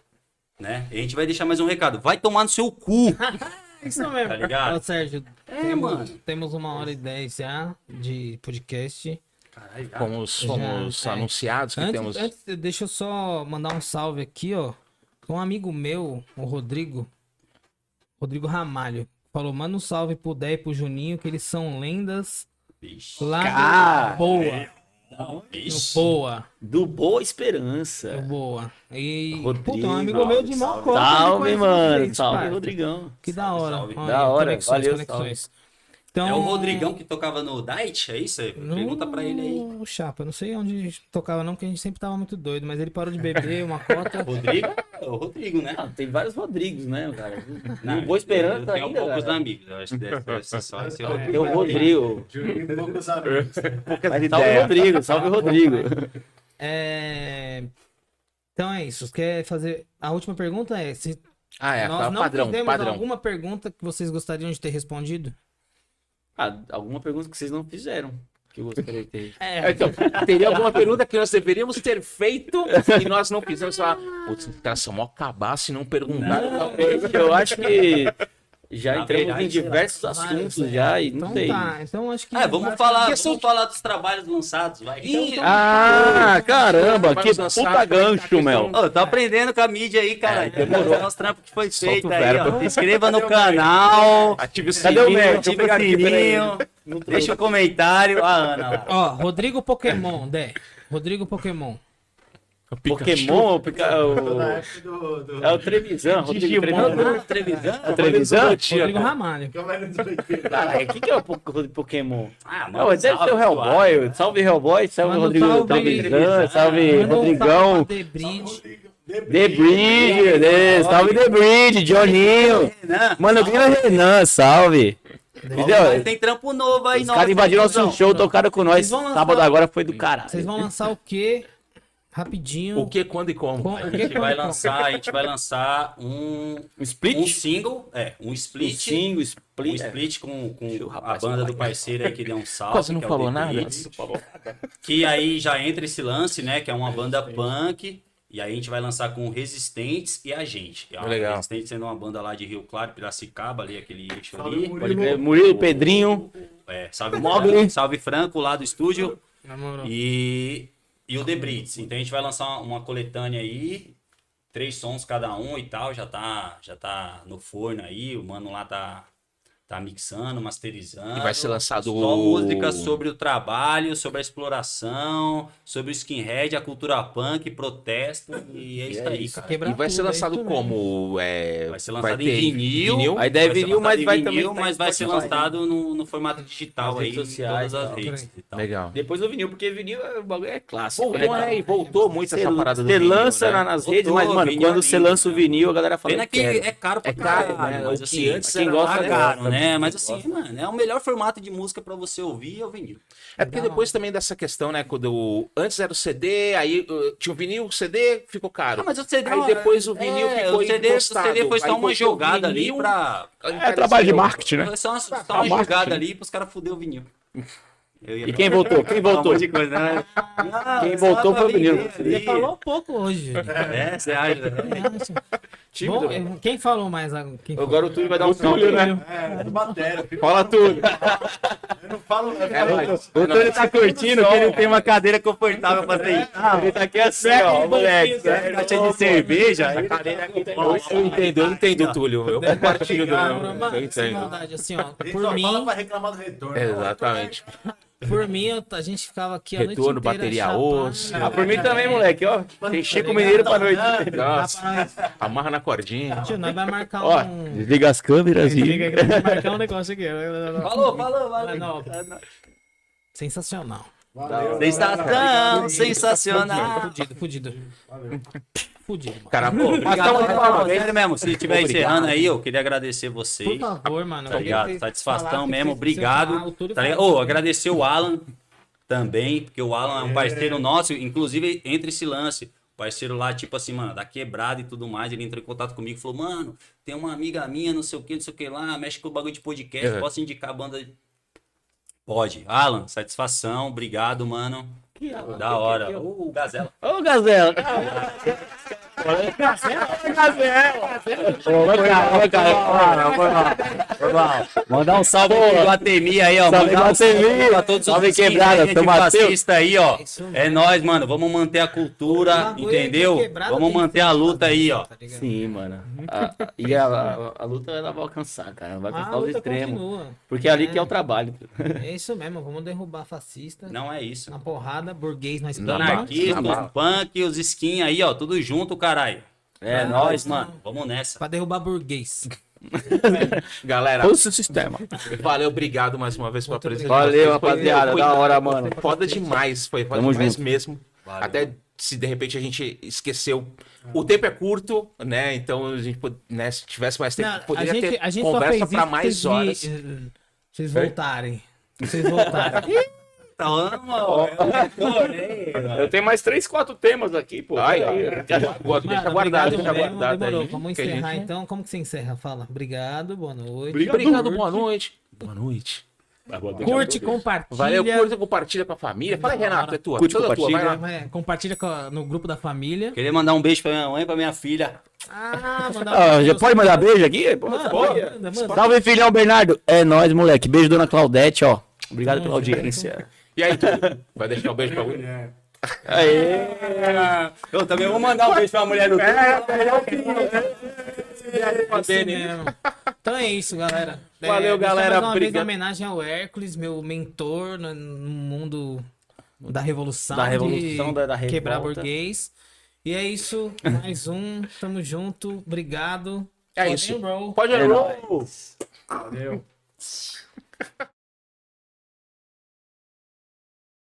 Né? E a gente vai deixar mais um recado. Vai tomar no seu cu, <laughs> Isso mesmo. tá ligado? Ô, Sérgio, É, temos, mano. temos uma hora e dez já de podcast. Fomos, Já, fomos é. anunciados que Antes, temos. antes, deixa eu só mandar um salve aqui, ó. Um amigo meu, o Rodrigo, Rodrigo Ramalho, falou: manda um salve pro Dé e pro Juninho, que eles são lendas Vixe, lá Cara, do Boa. Vixe. Boa. Do Boa Esperança. Boa. E. Rodrigo, Puta, um amigo meu de maior cota. Salve, mano. Salve. Rodrigão. Que da hora. salve. Olha, Da hora, Conexões, valeu, conexões. Então, É o Rodrigão que tocava no Diet, é isso? Pergunta pra ele aí. O Chapa, eu não sei onde tocava não, porque a gente sempre tava muito doido, mas ele parou de beber uma cota. <laughs> Rodrigo? É o Rodrigo, né? Ah, tem vários Rodrigos, né, cara? Não, Não, Boa Esperança eu tenho ainda, poucos cara. amigos. Eu acho que deve, deve ser só esse É. Rodrigo. Tem o Rodrigo. Juninho, poucos amigos. Mas salve o Rodrigo, salve o Rodrigo. É... Então é isso. Quer fazer. A última pergunta é: se Ah, é, nós tá, não padrão, temos padrão. alguma pergunta que vocês gostariam de ter respondido? Ah, alguma pergunta que vocês não fizeram, que eu gostaria de ter. <laughs> É, Então, teria alguma pergunta que nós deveríamos ter feito e nós não fizemos falar, putz, os caras são mó cabaço e não perguntaram. talvez. Eu acho que já Na entramos verdade, em diversos Vários, assuntos é. já e não Então sei. tá. Então acho que. Ah, vamos vai- falar, Questão vamos falar dos trabalhos lançados, vai. Ih, Ah, caramba, Vamos que puta gancho, meu. Ô, tô aprendendo com a mídia aí, cara. Demorou. os trampos que foi Solta feito aí, ó. Se <laughs> inscreva no canal. Ative o Cadê o sininho. pegar o sininho. Deixa o comentário. A Ana lá. Ó, Rodrigo Pokémon, Dé. Rodrigo Pokémon. Pokémon, o Pica- o- do. do... é o Trevisan, Rodrigo Digimon. Trevisan. Trevisan? É o Trevisan? Rodrigo Ramalho. Câmera do Benfica. Caralho, o que, que é o po- Pokémon? Ah, Não, deve ser o Hellboy. Salve Hellboy, salve um Rodrigo salve, Trevisan, salve Rodrigão. salve pra The Bridge. The Bridge, né? salve The Bridge, Johninho. Renan. Mano, Grina Renan, salve. Mas Entendeu? tem trampo novo aí, Os caras invadiram nosso show, tocaram com nós. Sábado agora foi do caralho. Vocês vão lançar o quê? Rapidinho. O que, quando e como? Com- A o que, gente quando, vai como? lançar, a gente vai lançar um, Um split? um single, é, um Um split, single, um split. é. split com, com Deixa o a banda do parceiro aí que deu um <laughs> salve. Quase não que é o falou nada. Blitz. Que aí já entra esse lance, né? Que é uma banda punk. E aí a gente vai lançar com Resistentes e a gente. É uma Legal. Resistentes sendo uma banda lá de Rio Claro, Piracicaba, ali, aquele eixo ali. Murilo. Murilo, Pedrinho. É, salve Mogli. Salve Franco lá do estúdio. Na moral. E, e o The Brits. Então a gente vai lançar uma, coletânea aí. Três sons cada um e tal. Já tá, já tá no forno aí. O mano lá tá, tá mixando, masterizando. E vai ser lançado Só o- música sobre o trabalho, sobre a exploração, sobre o skinhead, a cultura punk, protesto. E é isso aí, cara. E vai ser tudo, é lançado um como? É, Vai ser lançado ter em vinil. Aí deve vai ser vinil, mas vai também mas vai ser lançado no, no formato digital aí, sociais, todas as tal. redes e tal. Legal. Depois do vinil, porque vinil é- o bagulho é clássico. né, Voltou, né? E voltou muito essa parada do Você vinil, lança né? na- nas Voltou, redes, mas, mano, vinil quando é você lança o cara. vinil, a galera fala Pena que é caro pra É caro, caralho, né? mas assim, antes quem gosta mais é né? Mas gosta. assim, mano, é o melhor formato de música pra você ouvir é o vinil. É porque depois também dessa questão, né? Quando antes era o CD, aí uh, tinha o vinil, o CD ficou caro. Ah, mas o CD Aí depois o vinil é, o ficou CD, o. CD foi só uma o jogada ali vinil, pra. É trabalho de marketing, né? Foi só uma, só uma jogada ali pros caras fuder o vinil. Ia E quem voltou? <laughs> Quem um voltou? de coisa, né? Não, Quem voltou foi o Você ali. falou pouco hoje. É, você acha? né? Tímido. Bom, quem falou mais? a- Quem falou? Agora o Túlio vai dar um salve, né? É, do Batera. eu <laughs> fico- Fala tudo. Eu não falo. Eu É, mas- O Túlio tá curtindo que ele tem uma cadeira confortável pra deitar. Ele tá aqui assim, ó, moleque. Caixa de cerveja. Ele Eu entendo, eu entendo, Túlio. Eu compartilho do Mano, meu. Eu entendo. assim, ó. Ele Por mim, fala pra reclamar do retorno. Exatamente. Por mim, eu- a gente ficava aqui a Retorno, noite inteira bateria osso. Ah, por mim também, moleque, ó. Tem Chico Mineiro pra noite. Nossa, Rapaz, amarra na cordinha. tio, nós vai marcar Ó, um... desliga as câmeras e... vai marcar um negócio aqui. Falou, falou, Não, falou. não. Sensacional. Valeu. Sensação, sensacional. Fudido, fudido. Fudido, mano. Cara, <laughs> pô, Obrigado, mas mano. tamo- Sério mesmo, se estiver encerrando aí, eu queria agradecer Por vocês. favor, mano. Tá ligado? Satisfação mesmo, obrigado. Tá ligado? falou. Ô, agradecer o Alan também, porque o Alan é um parceiro nosso, inclusive entre esse lance. Parceiro lá, tipo assim, mano, da quebrada e tudo mais, ele entrou em contato comigo e falou, mano, tem uma amiga minha, não sei o que, não sei o que lá, mexe com o bagulho de podcast, Uhum. posso indicar a banda? Pode. Alan, satisfação, obrigado, mano. Da hora. O Gazela. Ô, Gazela. <laughs> Cara, cara. Mandar um salve pro Guatemi aí, ó. Salve, Mandar um salve Guatemi. pra todos Salve, os quebrada, skinheads São Mateus. fascistas aí, ó. É nóis, mano. Vamos manter a cultura, é entendeu? que quebrada Vamos que manter a luta aí, ó. tá? Sim, mano. E a, a, a luta ela vai alcançar, cara. Vai alcançar os extremos. continua. Porque é ali É. que é o trabalho. É isso mesmo, vamos derrubar fascista. Não é isso. Na porrada, burguês nós Na estamos. Anarquista, punk, os skin aí, ó. Tudo junto, caralho. É Ah, nóis, não. mano. Vamos nessa. Pra derrubar burguês. <laughs> Galera, o sistema. valeu, obrigado mais uma vez pela presença. Valeu, rapaziada. foi Da hora, mano. Foda demais, foi foda Tamo demais junto. mesmo. Valeu. Até se de repente a gente esqueceu. O tempo é curto, né? Então a gente, né, se tivesse mais tempo, Não, a poderia gente, ter a gente só conversa isso mais horas. vocês eh, Vocês voltarem. <laughs> Vocês voltarem. Eu tenho mais três, quatro temas aqui, pô. Ai, ai, deixa Mano, guardado, deixa obrigado guardado demorou. aí. Vamos encerrar gente- então. Como que você encerra? Fala. Obrigado, boa noite. Obrigado, boa noite. Boa noite. Curte, compartilha. Valeu, curta, compartilha com a família. Fala aí, Renato, é tua. Curte, toda tua, vai compartilha. lá. É, compartilha com a- no grupo da família. Queria mandar um beijo pra minha mãe e pra minha filha. Ah, mandar Ah, já pode mandar beijo aqui? Pô, Manda, pode. manda, manda. Salve, filhão Bernardo. É nóis, moleque. Beijo, dona Claudete, ó. Obrigado pela audiência. E aí, tu? Vai deixar um beijo pra alguém? Aê. Eu também vou mandar um beijo pra mulher do. Então é isso, galera. É, Valeu, deixa galera, uma vez homenagem ao Hércules, meu mentor no, no mundo da revolução. Da revolução, de da- da Quebrar burguês. E é isso. Mais um. Tamo junto. Obrigado. É Rock isso. roll. Pode É ir. nóis. Valeu.